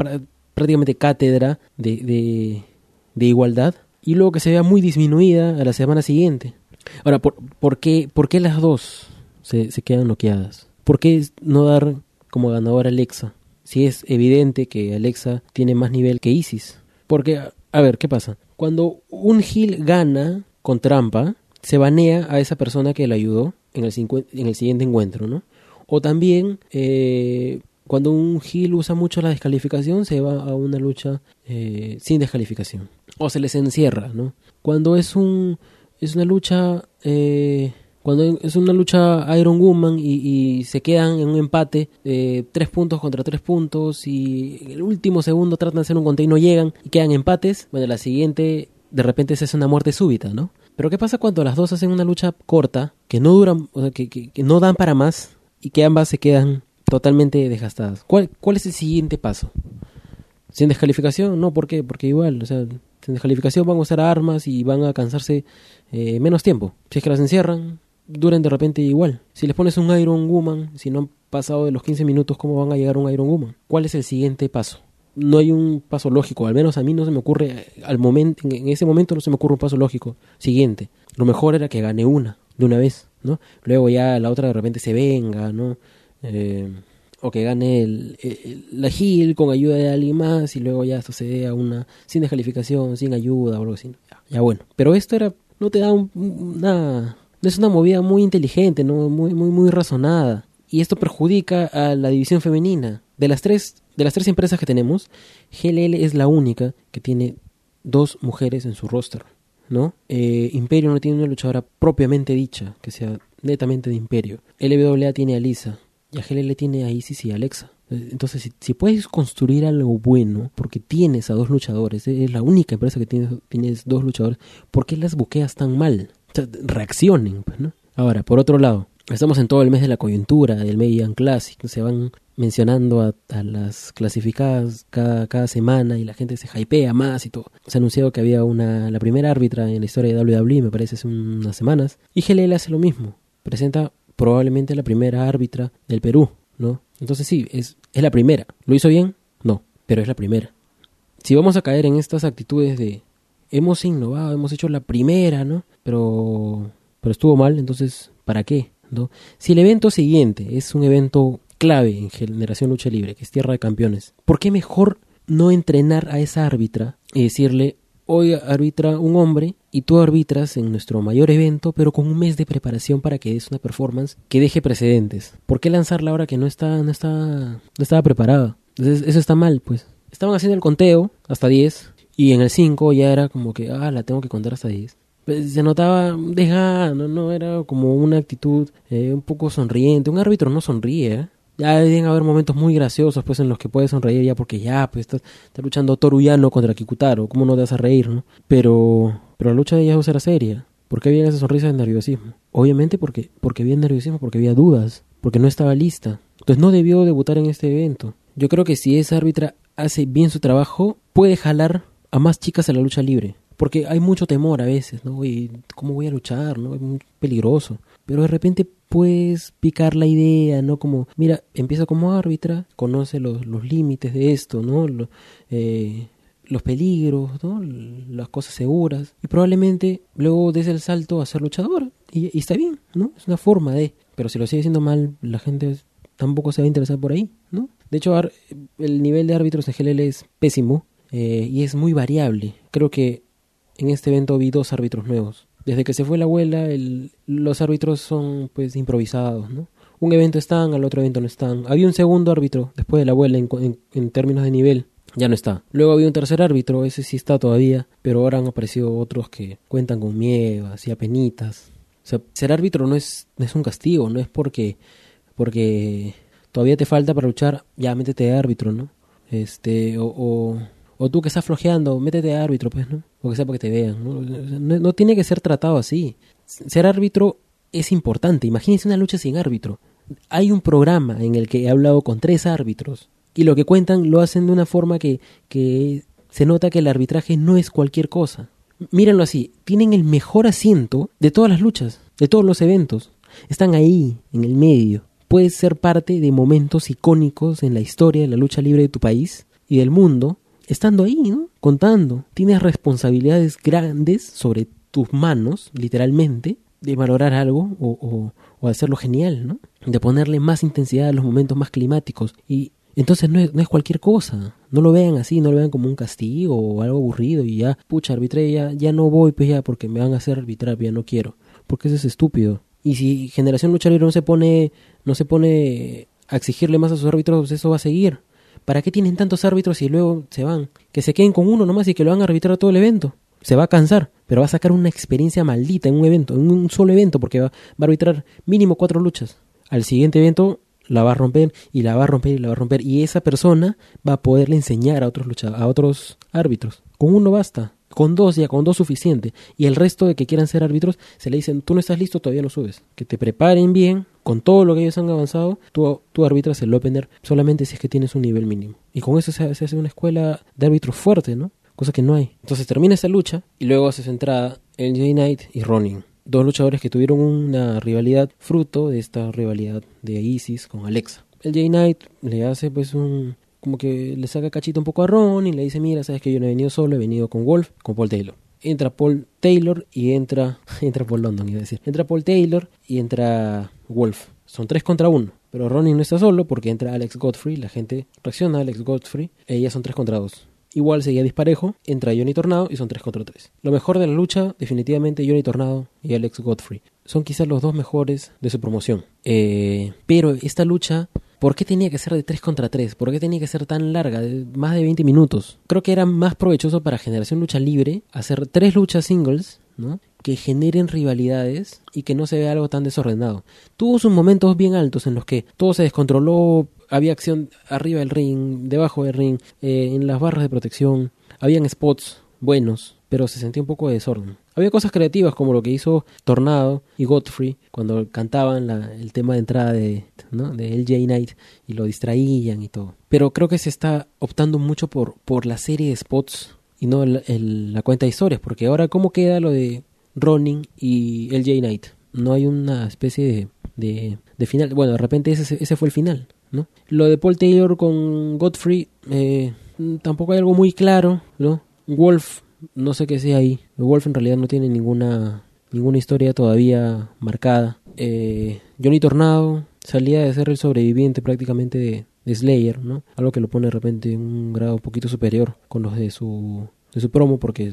prácticamente cátedra de, de igualdad y luego que se vea muy disminuida a la semana siguiente. Ahora, ¿por, por, qué, por qué las dos se, se quedan noqueadas? ¿Por qué no dar como ganador a Alexa? Si es evidente que Alexa tiene más nivel que Isis. Porque, a ver, ¿qué pasa? Cuando un Gil gana con trampa, se banea a esa persona que le ayudó en el, en el siguiente encuentro, ¿no? O también, eh, cuando un Gil usa mucho la descalificación, se va a una lucha eh, sin descalificación. O se les encierra, ¿no? Cuando es un es una lucha eh, cuando es una lucha Iron Woman y, se quedan en un empate eh, tres puntos contra tres puntos y el último segundo tratan de hacer un conteo y no llegan y quedan empates bueno la siguiente de repente se una muerte súbita no pero qué pasa cuando las dos hacen una lucha corta que no duran o sea, que, que no dan para más y que ambas se quedan totalmente desgastadas. ¿Cuál, ¿Cuál es el siguiente paso? ¿Sin descalificación? No, ¿por qué? Porque igual, o sea, sin descalificación van a usar armas y van a cansarse eh, menos tiempo. Si es que las encierran, duren de repente igual. Si les pones un Iron Woman, si no han pasado de los 15 minutos, ¿cómo van a llegar a un Iron Woman? ¿Cuál es el siguiente paso? No hay un paso lógico, al menos a mí no se me ocurre, al momento, en ese momento no se me ocurre un paso lógico. Siguiente, lo mejor era que gane una, de una vez, ¿no? Luego ya la otra de repente se venga, ¿no? Eh, o que gane el, la Gil con ayuda de alguien más y luego ya sucede a una sin descalificación, sin ayuda o algo así. Ya, bueno. Pero esto era, no te da un, es una movida muy inteligente, no muy, muy, muy razonada. Y esto perjudica a la división femenina. De las tres, de las tres empresas que tenemos, GLL es la única que tiene dos mujeres en su rostro. ¿no? Eh, Imperio no tiene una luchadora propiamente dicha, que sea netamente de Imperio. LWA tiene a Lisa, y a GLL tiene a Isis y Alexa. Entonces, si, puedes construir algo bueno, porque tienes a dos luchadores, es la única empresa que tienes, tienes dos luchadores, ¿por qué las buqueas tan mal? O sea, reaccionen, pues, ¿no? Ahora, por otro lado, estamos en todo el mes de la coyuntura, del Median Classic, se van mencionando a, las clasificadas cada, cada semana y la gente se hypea más y todo. Se ha anunciado que había una, la primera árbitra en la historia de WWE, me parece hace unas semanas, y GLL hace lo mismo, presenta probablemente la primera árbitra del Perú, ¿no? Entonces sí, es, es la primera. ¿Lo hizo bien? No, pero es la primera. Si vamos a caer en estas actitudes de hemos innovado, hemos hecho la primera, ¿no? Pero, pero estuvo mal, entonces, ¿para qué? ¿No? Si el evento siguiente es un evento clave en Generación Lucha Libre, que es Tierra de Campeones, ¿por qué mejor no entrenar a esa árbitra y decirle, hoy arbitra un hombre y tú arbitras en nuestro mayor evento, pero con un mes de preparación para que des una performance que deje precedentes. ¿Por qué lanzarla ahora que no está, no está, no estaba preparada? Entonces, eso está mal, pues. Estaban haciendo el conteo hasta 10 y en el 5 ya era como que, ah, la tengo que contar hasta 10. Pues, se notaba, deja, no, no, era como una actitud eh, un poco sonriente. Un árbitro no sonríe, ¿eh? Ya deben haber momentos muy graciosos pues en los que puedes sonreír ya porque ya pues estás, luchando Toruyano contra Kikutaro, ¿cómo no te vas a reír, no? Pero pero la lucha de ellos era seria. ¿Por qué había esa sonrisa de nerviosismo? Obviamente porque porque había nerviosismo, porque había dudas, porque no estaba lista. Entonces no debió debutar en este evento. Yo creo que si esa árbitra hace bien su trabajo, puede jalar a más chicas a la lucha libre. Porque hay mucho temor a veces, ¿no? Y ¿Cómo voy a luchar? ¿no? Es muy peligroso. Pero de repente puedes picar la idea, ¿no? Como, mira, empieza como árbitra, conoce los, los límites de esto, ¿no? Eh, los peligros, ¿no? Las cosas seguras. Y probablemente luego des el salto a ser luchadora. Y, y, está bien, ¿no? Es una forma de... Pero si lo sigue haciendo mal, la gente tampoco se va a interesar por ahí, ¿no? De hecho, el nivel de árbitros en GLL es pésimo eh, y es muy variable. Creo que en este evento vi dos árbitros nuevos. Desde que se fue la abuela, el, los árbitros son pues improvisados, ¿no? Un evento están, al otro evento no están. Había un segundo árbitro después de la abuela en, términos de nivel, ya no está. Luego había un tercer árbitro, ese sí está todavía, pero ahora han aparecido otros que cuentan con miedo, así apenitas. O sea, ser árbitro no es, no es un castigo, no es porque, porque todavía te falta para luchar, ya métete de árbitro, ¿no? Este, o o tú que estás flojeando, métete a árbitro, pues, ¿no? O que sea porque te vean. ¿no? No, tiene que ser tratado así. Ser árbitro es importante. Imagínense una lucha sin árbitro. Hay un programa en el que he hablado con tres árbitros y lo que cuentan lo hacen de una forma que, que se nota que el arbitraje no es cualquier cosa. Mírenlo así, tienen el mejor asiento de todas las luchas, de todos los eventos. Están ahí, en el medio. Puedes ser parte de momentos icónicos en la historia de la lucha libre de tu país y del mundo estando ahí, ¿no? Contando. Tienes responsabilidades grandes sobre tus manos, literalmente, de valorar algo o, o, o hacerlo genial, ¿no? De ponerle más intensidad a los momentos más climáticos. Y entonces no es, no es, cualquier cosa. No lo vean así, no lo vean como un castigo o algo aburrido y ya, pucha, arbitré, ya, ya no voy, pues ya, porque me van a hacer arbitrar, ya no quiero. Porque eso es estúpido. Y si Generación Lucha Libre no se pone, no se pone a exigirle más a sus árbitros, pues eso va a seguir. ¿Para qué tienen tantos árbitros y luego se van? Que se queden con uno nomás y que lo van a arbitrar todo el evento. Se va a cansar, pero va a sacar una experiencia maldita en un evento, en un solo evento, porque va, va a arbitrar mínimo cuatro luchas. Al siguiente evento la va a romper y la va a romper y la va a romper y esa persona va a poderle enseñar a otros a otros árbitros. Con uno basta. Con dos ya, con dos suficiente. Y el resto de que quieran ser árbitros, se le dicen, tú no estás listo, todavía no subes. Que te preparen bien, con todo lo que ellos han avanzado, tú, tú arbitras el opener solamente si es que tienes un nivel mínimo. Y con eso se, hace una escuela de árbitros fuerte, ¿no? Cosa que no hay. Entonces termina esa lucha y luego haces entrada el J Knight y Ronin. Dos luchadores que tuvieron una rivalidad fruto de esta rivalidad de Isis con Alexa. El J Knight le hace pues un, como que le saca cachito un poco a Ron y le dice, mira, sabes que yo no he venido solo, he venido con Wolf, con Paul Taylor. Entra Paul Taylor y entra, entra Paul London, iba a decir. Entra Paul Taylor y entra Wolf. Son tres contra uno. Pero Ronnie no está solo porque entra Alex Godfrey, la gente reacciona a Alex Godfrey. Ellas son tres contra dos. Igual seguía disparejo, entra Johnny Tornado y son tres contra tres. Lo mejor de la lucha, definitivamente Johnny Tornado y Alex Godfrey. Son quizás los dos mejores de su promoción. Eh, pero esta lucha ¿Por qué tenía que ser de 3 contra 3? ¿Por qué tenía que ser tan larga, más de 20 minutos? Creo que era más provechoso para Generación Lucha Libre hacer tres luchas singles, ¿no? Que generen rivalidades y que no se vea algo tan desordenado. Tuvo sus momentos bien altos en los que todo se descontroló, había acción arriba del ring, debajo del ring, eh, en las barras de protección, habían spots buenos, pero se sentía un poco de desorden. Había cosas creativas como lo que hizo Tornado y Godfrey cuando cantaban el tema de entrada de, ¿no? de LJ Knight y lo distraían y todo. Pero creo que se está optando mucho por, por la serie de spots y no la cuenta de historias, porque ahora cómo queda lo de Ronin y LJ Knight. No hay una especie de, de, final. Bueno, de repente ese, ese fue el final. ¿no? Lo de Paul Taylor con Godfrey eh, tampoco hay algo muy claro, ¿no? Wolf, no sé qué sea ahí. Wolf en realidad no tiene ninguna, ninguna historia todavía marcada. Eh, Johnny Tornado salía de ser el sobreviviente prácticamente de, Slayer, ¿no? Algo que lo pone de repente en un grado un poquito superior con los de su, de su promo porque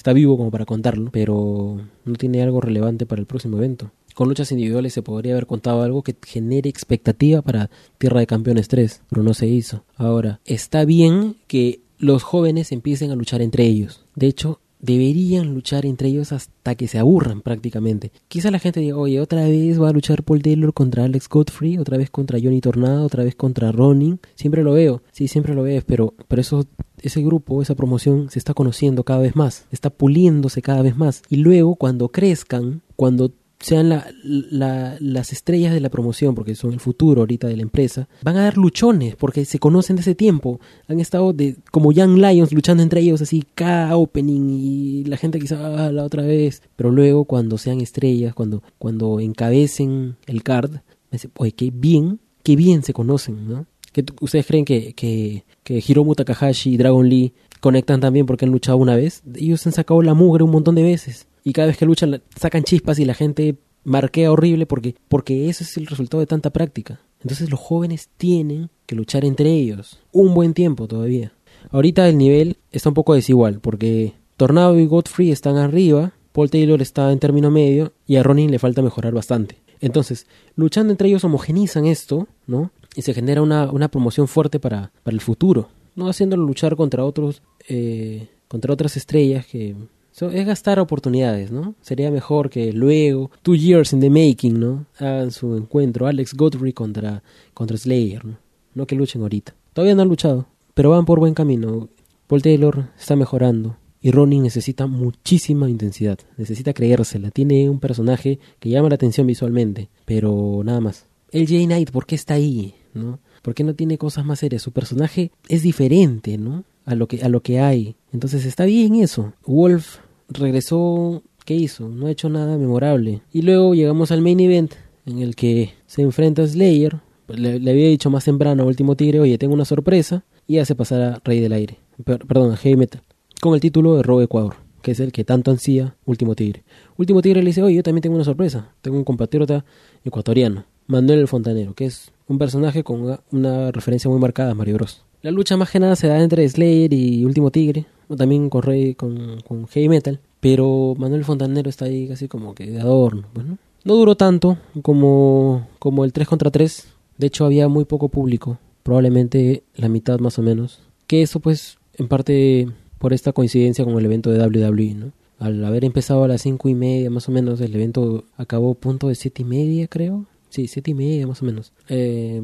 está vivo como para contarlo, pero no tiene algo relevante para el próximo evento. Con luchas individuales se podría haber contado algo que genere expectativa para Tierra de Campeones 3, pero no se hizo. Ahora, está bien que los jóvenes empiecen a luchar entre ellos. De hecho, deberían luchar entre ellos hasta que se aburran prácticamente. Quizá la gente diga, oye, otra vez va a luchar Paul Taylor contra Alex Godfrey, otra vez contra Johnny Tornado, otra vez contra Ronin. Siempre lo veo, sí, siempre lo veo, pero, pero eso, ese grupo, esa promoción se está conociendo cada vez más, está puliéndose cada vez más. Y luego cuando crezcan, cuando sean la, las estrellas de la promoción, porque son el futuro ahorita de la empresa, van a dar luchones, porque se conocen de ese tiempo. Han estado de, como Young Lions luchando entre ellos, así, cada opening, y la gente quizá ah, la otra vez. Pero luego, cuando sean estrellas, cuando, cuando encabecen el card, me oye, qué bien, qué bien se conocen, ¿no? ¿Que ¿Ustedes creen que, que, que Hiromu Takahashi y Dragon Lee conectan también porque han luchado una vez? Ellos han sacado la mugre un montón de veces y cada vez que luchan sacan chispas y la gente marquea horrible porque, porque ese es el resultado de tanta práctica. Entonces los jóvenes tienen que luchar entre ellos un buen tiempo todavía. Ahorita el nivel está un poco desigual porque Tornado y Godfrey están arriba, Paul Taylor está en término medio y a Ronin le falta mejorar bastante. Entonces, luchando entre ellos homogenizan esto, ¿no? Y se genera una, una promoción fuerte para, para el futuro, no haciéndolo luchar contra otros, eh, contra otras estrellas que es gastar oportunidades, ¿no? Sería mejor que luego, two years in the making, ¿no? Hagan su encuentro Alex Godfrey contra, contra Slayer, ¿no? No que luchen ahorita. Todavía no han luchado, pero van por buen camino. Paul Taylor está mejorando. Y Ronin necesita muchísima intensidad, necesita creérsela. Tiene un personaje que llama la atención visualmente, pero nada más. El J Knight, ¿por qué está ahí? ¿No? ¿Por qué no tiene cosas más serias? Su personaje es diferente, ¿no? A lo que, a lo que hay. Entonces está bien eso. Wolf regresó, ¿qué hizo? No ha hecho nada memorable. Y luego llegamos al main event en el que se enfrenta a Slayer. Le, había dicho más temprano a Último Tigre, oye, tengo una sorpresa. Y hace pasar a Rey del Aire. perdón, a Heavy Metal. Con el título de Robo Ecuador, que es el que tanto ansía Último Tigre. Último Tigre le dice, oye, yo también tengo una sorpresa. Tengo un compatriota ecuatoriano, Manuel el Fontanero, que es un personaje con una, referencia muy marcada a Mario Bros. La lucha más que nada se da entre Slayer y Último Tigre, también con, Rey, con, con Heavy Metal, pero Manuel Fontanero está ahí casi como que de adorno. Bueno, no duró tanto como, como el 3 contra 3, de hecho había muy poco público, probablemente la mitad más o menos, que eso pues en parte por esta coincidencia con el evento de WWE, ¿no? Al haber empezado a las cinco y media más o menos, el evento acabó punto de siete y media creo, sí, siete y media más o menos. Eh,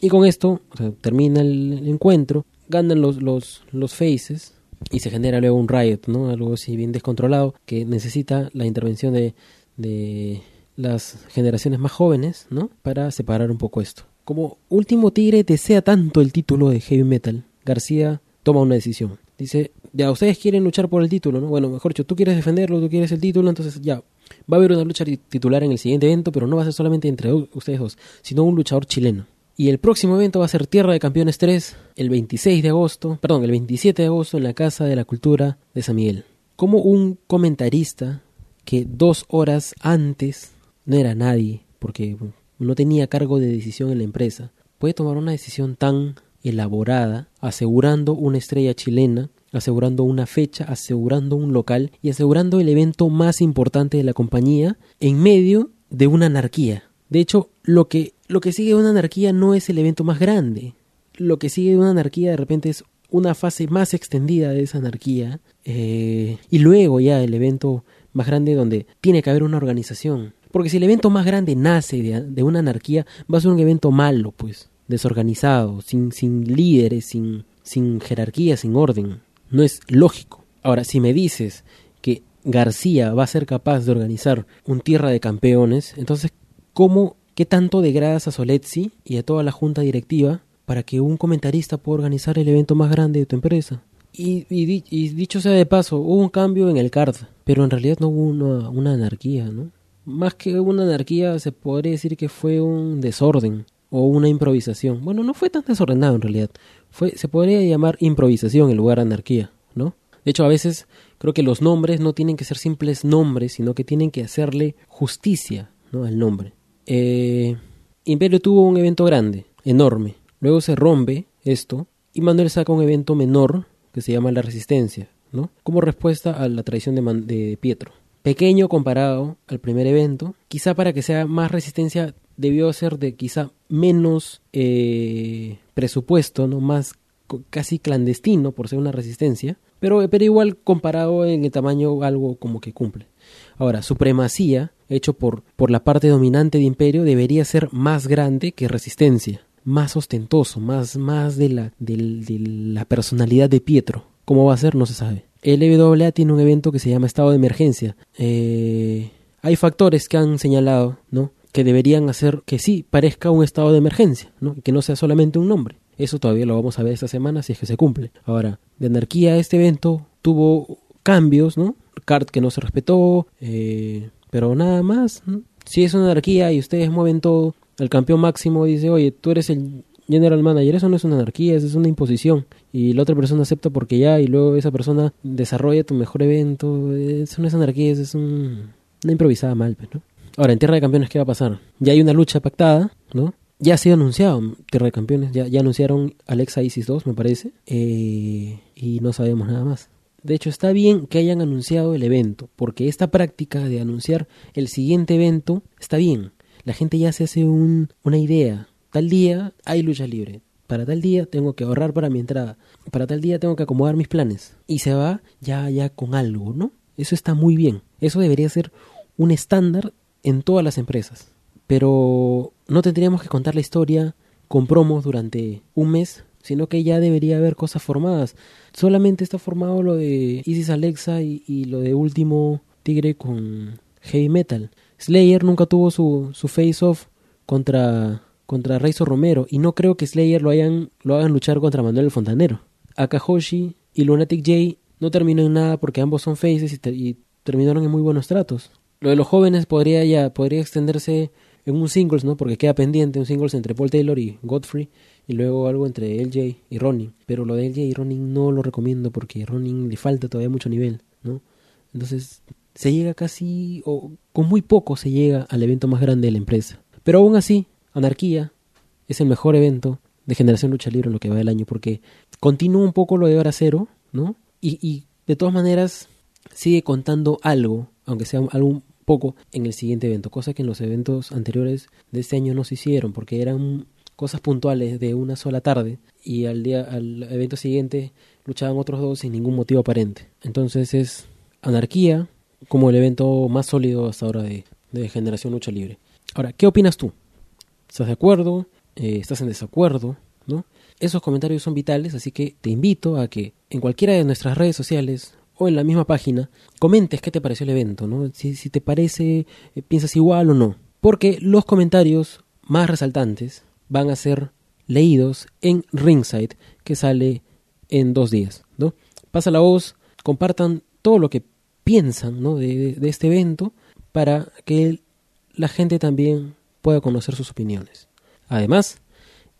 y con esto termina el encuentro, ganan los, los, los faces, y se genera luego un riot, ¿no? Algo así bien descontrolado que necesita la intervención de, de las generaciones más jóvenes, ¿no? Para separar un poco esto. Como último tigre desea tanto el título de heavy metal, García toma una decisión. Dice, ya ustedes quieren luchar por el título, ¿no? Bueno, mejor dicho, tú quieres defenderlo, tú quieres el título, entonces ya, va a haber una lucha titular en el siguiente evento, pero no va a ser solamente entre ustedes dos, sino un luchador chileno. Y el próximo evento va a ser Tierra de Campeones 3, el 26 de agosto, perdón, el 27 de agosto en la Casa de la Cultura de San Miguel. Como un comentarista que dos horas antes no era nadie, porque no tenía cargo de decisión en la empresa, puede tomar una decisión tan elaborada, asegurando una estrella chilena, asegurando una fecha, asegurando un local y asegurando el evento más importante de la compañía en medio de una anarquía. De hecho, lo que lo que sigue de una anarquía no es el evento más grande. Lo que sigue de una anarquía de repente es una fase más extendida de esa anarquía. Eh, y luego ya el evento más grande donde tiene que haber una organización. Porque si el evento más grande nace de, una anarquía, va a ser un evento malo, pues, desorganizado, sin, sin líderes, sin, sin jerarquía, sin orden. No es lógico. Ahora, si me dices que García va a ser capaz de organizar un tierra de campeones, entonces, ¿cómo ¿Qué tanto degradas a Soletzi y a toda la junta directiva para que un comentarista pueda organizar el evento más grande de tu empresa? Y, dicho sea de paso, hubo un cambio en el CARD, pero en realidad no hubo una, anarquía, ¿no? Más que una anarquía, se podría decir que fue un desorden o una improvisación. Bueno, no fue tan desordenado en realidad. Fue, se podría llamar improvisación en lugar de anarquía, ¿no? De hecho, a veces creo que los nombres no tienen que ser simples nombres, sino que tienen que hacerle justicia ¿no? al nombre. Eh, Imperio tuvo un evento grande, enorme. Luego se rompe esto y Manuel saca un evento menor que se llama La Resistencia, ¿no? Como respuesta a la traición de, de Pietro. Pequeño comparado al primer evento, quizá para que sea más resistencia debió ser de quizá menos eh, presupuesto, no más casi clandestino por ser una resistencia, pero, pero igual comparado en el tamaño algo como que cumple. Ahora, supremacía, hecho por, por la parte dominante de imperio, debería ser más grande que resistencia, más ostentoso, más, más de, la, de, la personalidad de Pietro. ¿Cómo va a ser? No se sabe. El EWA tiene un evento que se llama estado de emergencia. Eh, hay factores que han señalado, ¿no? Que deberían hacer que sí parezca un estado de emergencia, ¿no? Que no sea solamente un nombre. Eso todavía lo vamos a ver esta semana si es que se cumple. Ahora, de anarquía este evento tuvo cambios, ¿no? Cart que no se respetó, eh, pero nada más. Si es una anarquía y ustedes mueven todo, el campeón máximo dice, oye, tú eres el general manager, eso no es una anarquía, eso es una imposición. Y la otra persona acepta porque ya, y luego esa persona desarrolla tu mejor evento. Eso no es anarquía, eso es un, una improvisada mal, pues, ¿no? Ahora, en Tierra de Campeones, ¿qué va a pasar? Ya hay una lucha pactada, ¿no? Ya ha sido anunciado Tierra de Campeones, ya, ya anunciaron Alexa Isis 2, me parece, eh, y no sabemos nada más. De hecho, está bien que hayan anunciado el evento, porque esta práctica de anunciar el siguiente evento está bien. La gente ya se hace un, una idea. Tal día hay lucha libre. Para tal día tengo que ahorrar para mi entrada. Para tal día tengo que acomodar mis planes. Y se va ya, ya con algo, ¿no? Eso está muy bien. Eso debería ser un estándar en todas las empresas. Pero no tendríamos que contar la historia con promos durante un mes, sino que ya debería haber cosas formadas. Solamente está formado lo de Isis Alexa y, lo de último Tigre con Heavy Metal. Slayer nunca tuvo su, su face-off contra, contra Romero y no creo que Slayer lo, hayan, lo hagan luchar contra Manuel Fontanero. Akahoshi y Lunatic J no terminó en nada porque ambos son faces y terminaron en muy buenos tratos. Lo de los jóvenes podría ya podría extenderse en un singles, ¿no? Porque queda pendiente un singles entre Paul Taylor y Godfrey y luego algo entre LJ y Ronin. Pero lo de LJ y Ronin no lo recomiendo porque a Ronin le falta todavía mucho nivel, ¿no? Entonces se llega casi o con muy poco se llega al evento más grande de la empresa. Pero aún así, Anarquía es el mejor evento de Generación Lucha Libre en lo que va del año porque continúa un poco lo de Hora Cero, ¿no? Y, y de todas maneras sigue contando algo, aunque sea algún poco en el siguiente evento, cosa que en los eventos anteriores de este año no se hicieron porque eran cosas puntuales de una sola tarde y al día al evento siguiente luchaban otros dos sin ningún motivo aparente. Entonces es anarquía como el evento más sólido hasta ahora de, generación lucha libre. Ahora, ¿qué opinas tú? ¿Estás de acuerdo? Eh, ¿Estás en desacuerdo? ¿No? Esos comentarios son vitales, así que te invito a que en cualquiera de nuestras redes sociales o en la misma página comentes qué te pareció el evento, ¿no? Si, si te parece, eh, piensas igual o no. Porque los comentarios más resaltantes van a ser leídos en Ringside, que sale en dos días, ¿no? Pasa la voz, compartan todo lo que piensan, ¿no? de, de este evento para que la gente también pueda conocer sus opiniones. Además,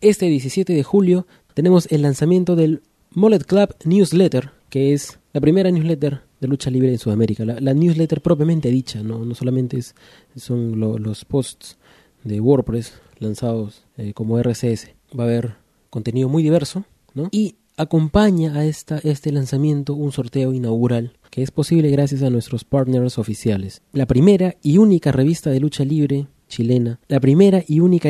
este 17 de julio tenemos el lanzamiento del Mullet Club Newsletter, que es la primera newsletter de lucha libre en Sudamérica. La, newsletter propiamente dicha, no, no solamente es, son los posts de WordPress lanzados eh, como RCS. Va a haber contenido muy diverso, ¿no? Y acompaña a esta, este lanzamiento un sorteo inaugural que es posible gracias a nuestros partners oficiales. La primera y única revista de lucha libre chilena, la primera y única,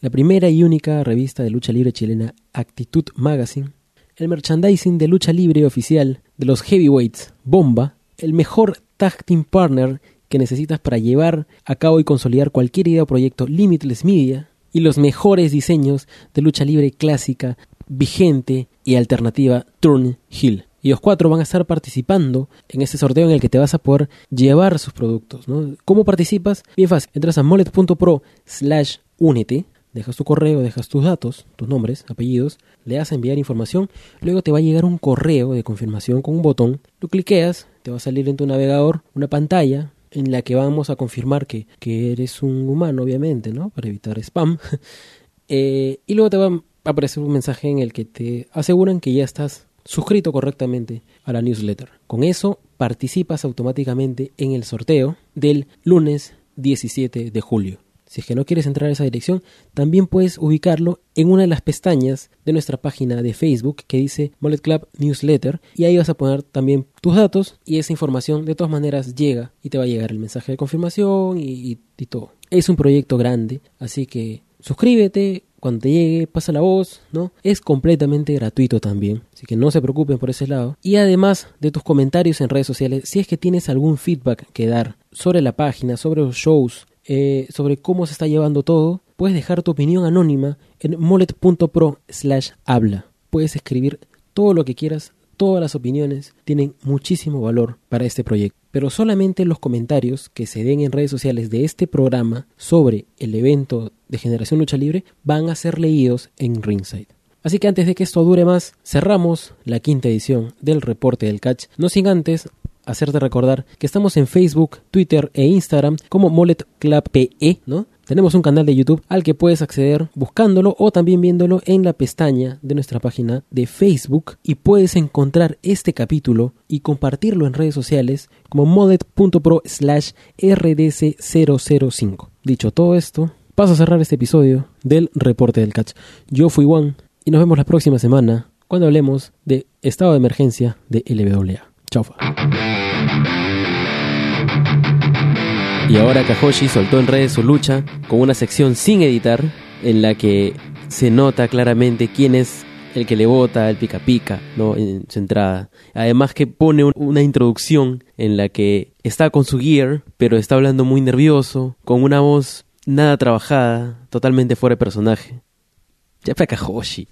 la primera y única revista de lucha libre chilena Actitud Magazine, el merchandising de lucha libre oficial de los heavyweights Bomba, el mejor tag team partner que necesitas para llevar a cabo y consolidar cualquier idea o proyecto Limitless Media y los mejores diseños de lucha libre clásica, vigente y alternativa Turn Hill. Y los cuatro van a estar participando en este sorteo en el que te vas a poder llevar sus productos. ¿no? ¿Cómo participas? Bien fácil. Entras a molet.pro slash únete dejas tu correo, dejas tus datos, tus nombres, apellidos, le das a enviar información, luego te va a llegar un correo de confirmación con un botón, lo cliqueas, te va a salir en tu navegador una pantalla en la que vamos a confirmar que, eres un humano, obviamente, ¿no? Para evitar spam. Eh, y luego te va a aparecer un mensaje en el que te aseguran que ya estás suscrito correctamente a la newsletter. Con eso participas automáticamente en el sorteo del lunes 17 de julio. Si es que no quieres entrar a esa dirección, también puedes ubicarlo en una de las pestañas de nuestra página de Facebook que dice Mollet Club Newsletter y ahí vas a poner también tus datos y esa información de todas maneras llega y te va a llegar el mensaje de confirmación y, y todo. Es un proyecto grande, así que suscríbete, cuando te llegue, pasa la voz, ¿no? Es completamente gratuito también, así que no se preocupen por ese lado. Y además de tus comentarios en redes sociales, si es que tienes algún feedback que dar sobre la página, sobre los shows, eh, sobre cómo se está llevando todo, puedes dejar tu opinión anónima en molet.pro slash habla. Puedes escribir todo lo que quieras, todas las opiniones tienen muchísimo valor para este proyecto. Pero solamente los comentarios que se den en redes sociales de este programa sobre el evento de Generación Lucha Libre van a ser leídos en Ringside. Así que antes de que esto dure más, cerramos la quinta edición del reporte del catch, no sin antes hacerte recordar que estamos en Facebook, Twitter e Instagram como Mollet Club PE, ¿no? Tenemos un canal de YouTube al que puedes acceder buscándolo o también viéndolo en la pestaña de nuestra página de Facebook y puedes encontrar este capítulo y compartirlo en redes sociales como modet.pro slash rdc005. Dicho todo esto, paso a cerrar este episodio del reporte del catch. Yo fui Juan y nos vemos la próxima semana cuando hablemos de estado de emergencia de LWA. Chau. Y ahora Kahoshi soltó en redes su lucha con una sección sin editar en la que se nota claramente quién es el que le vota el pica pica, ¿no? En su entrada. Además que pone una introducción en la que está con su gear, pero está hablando muy nervioso, con una voz nada trabajada, totalmente fuera de personaje. Ya fue Kahoshi.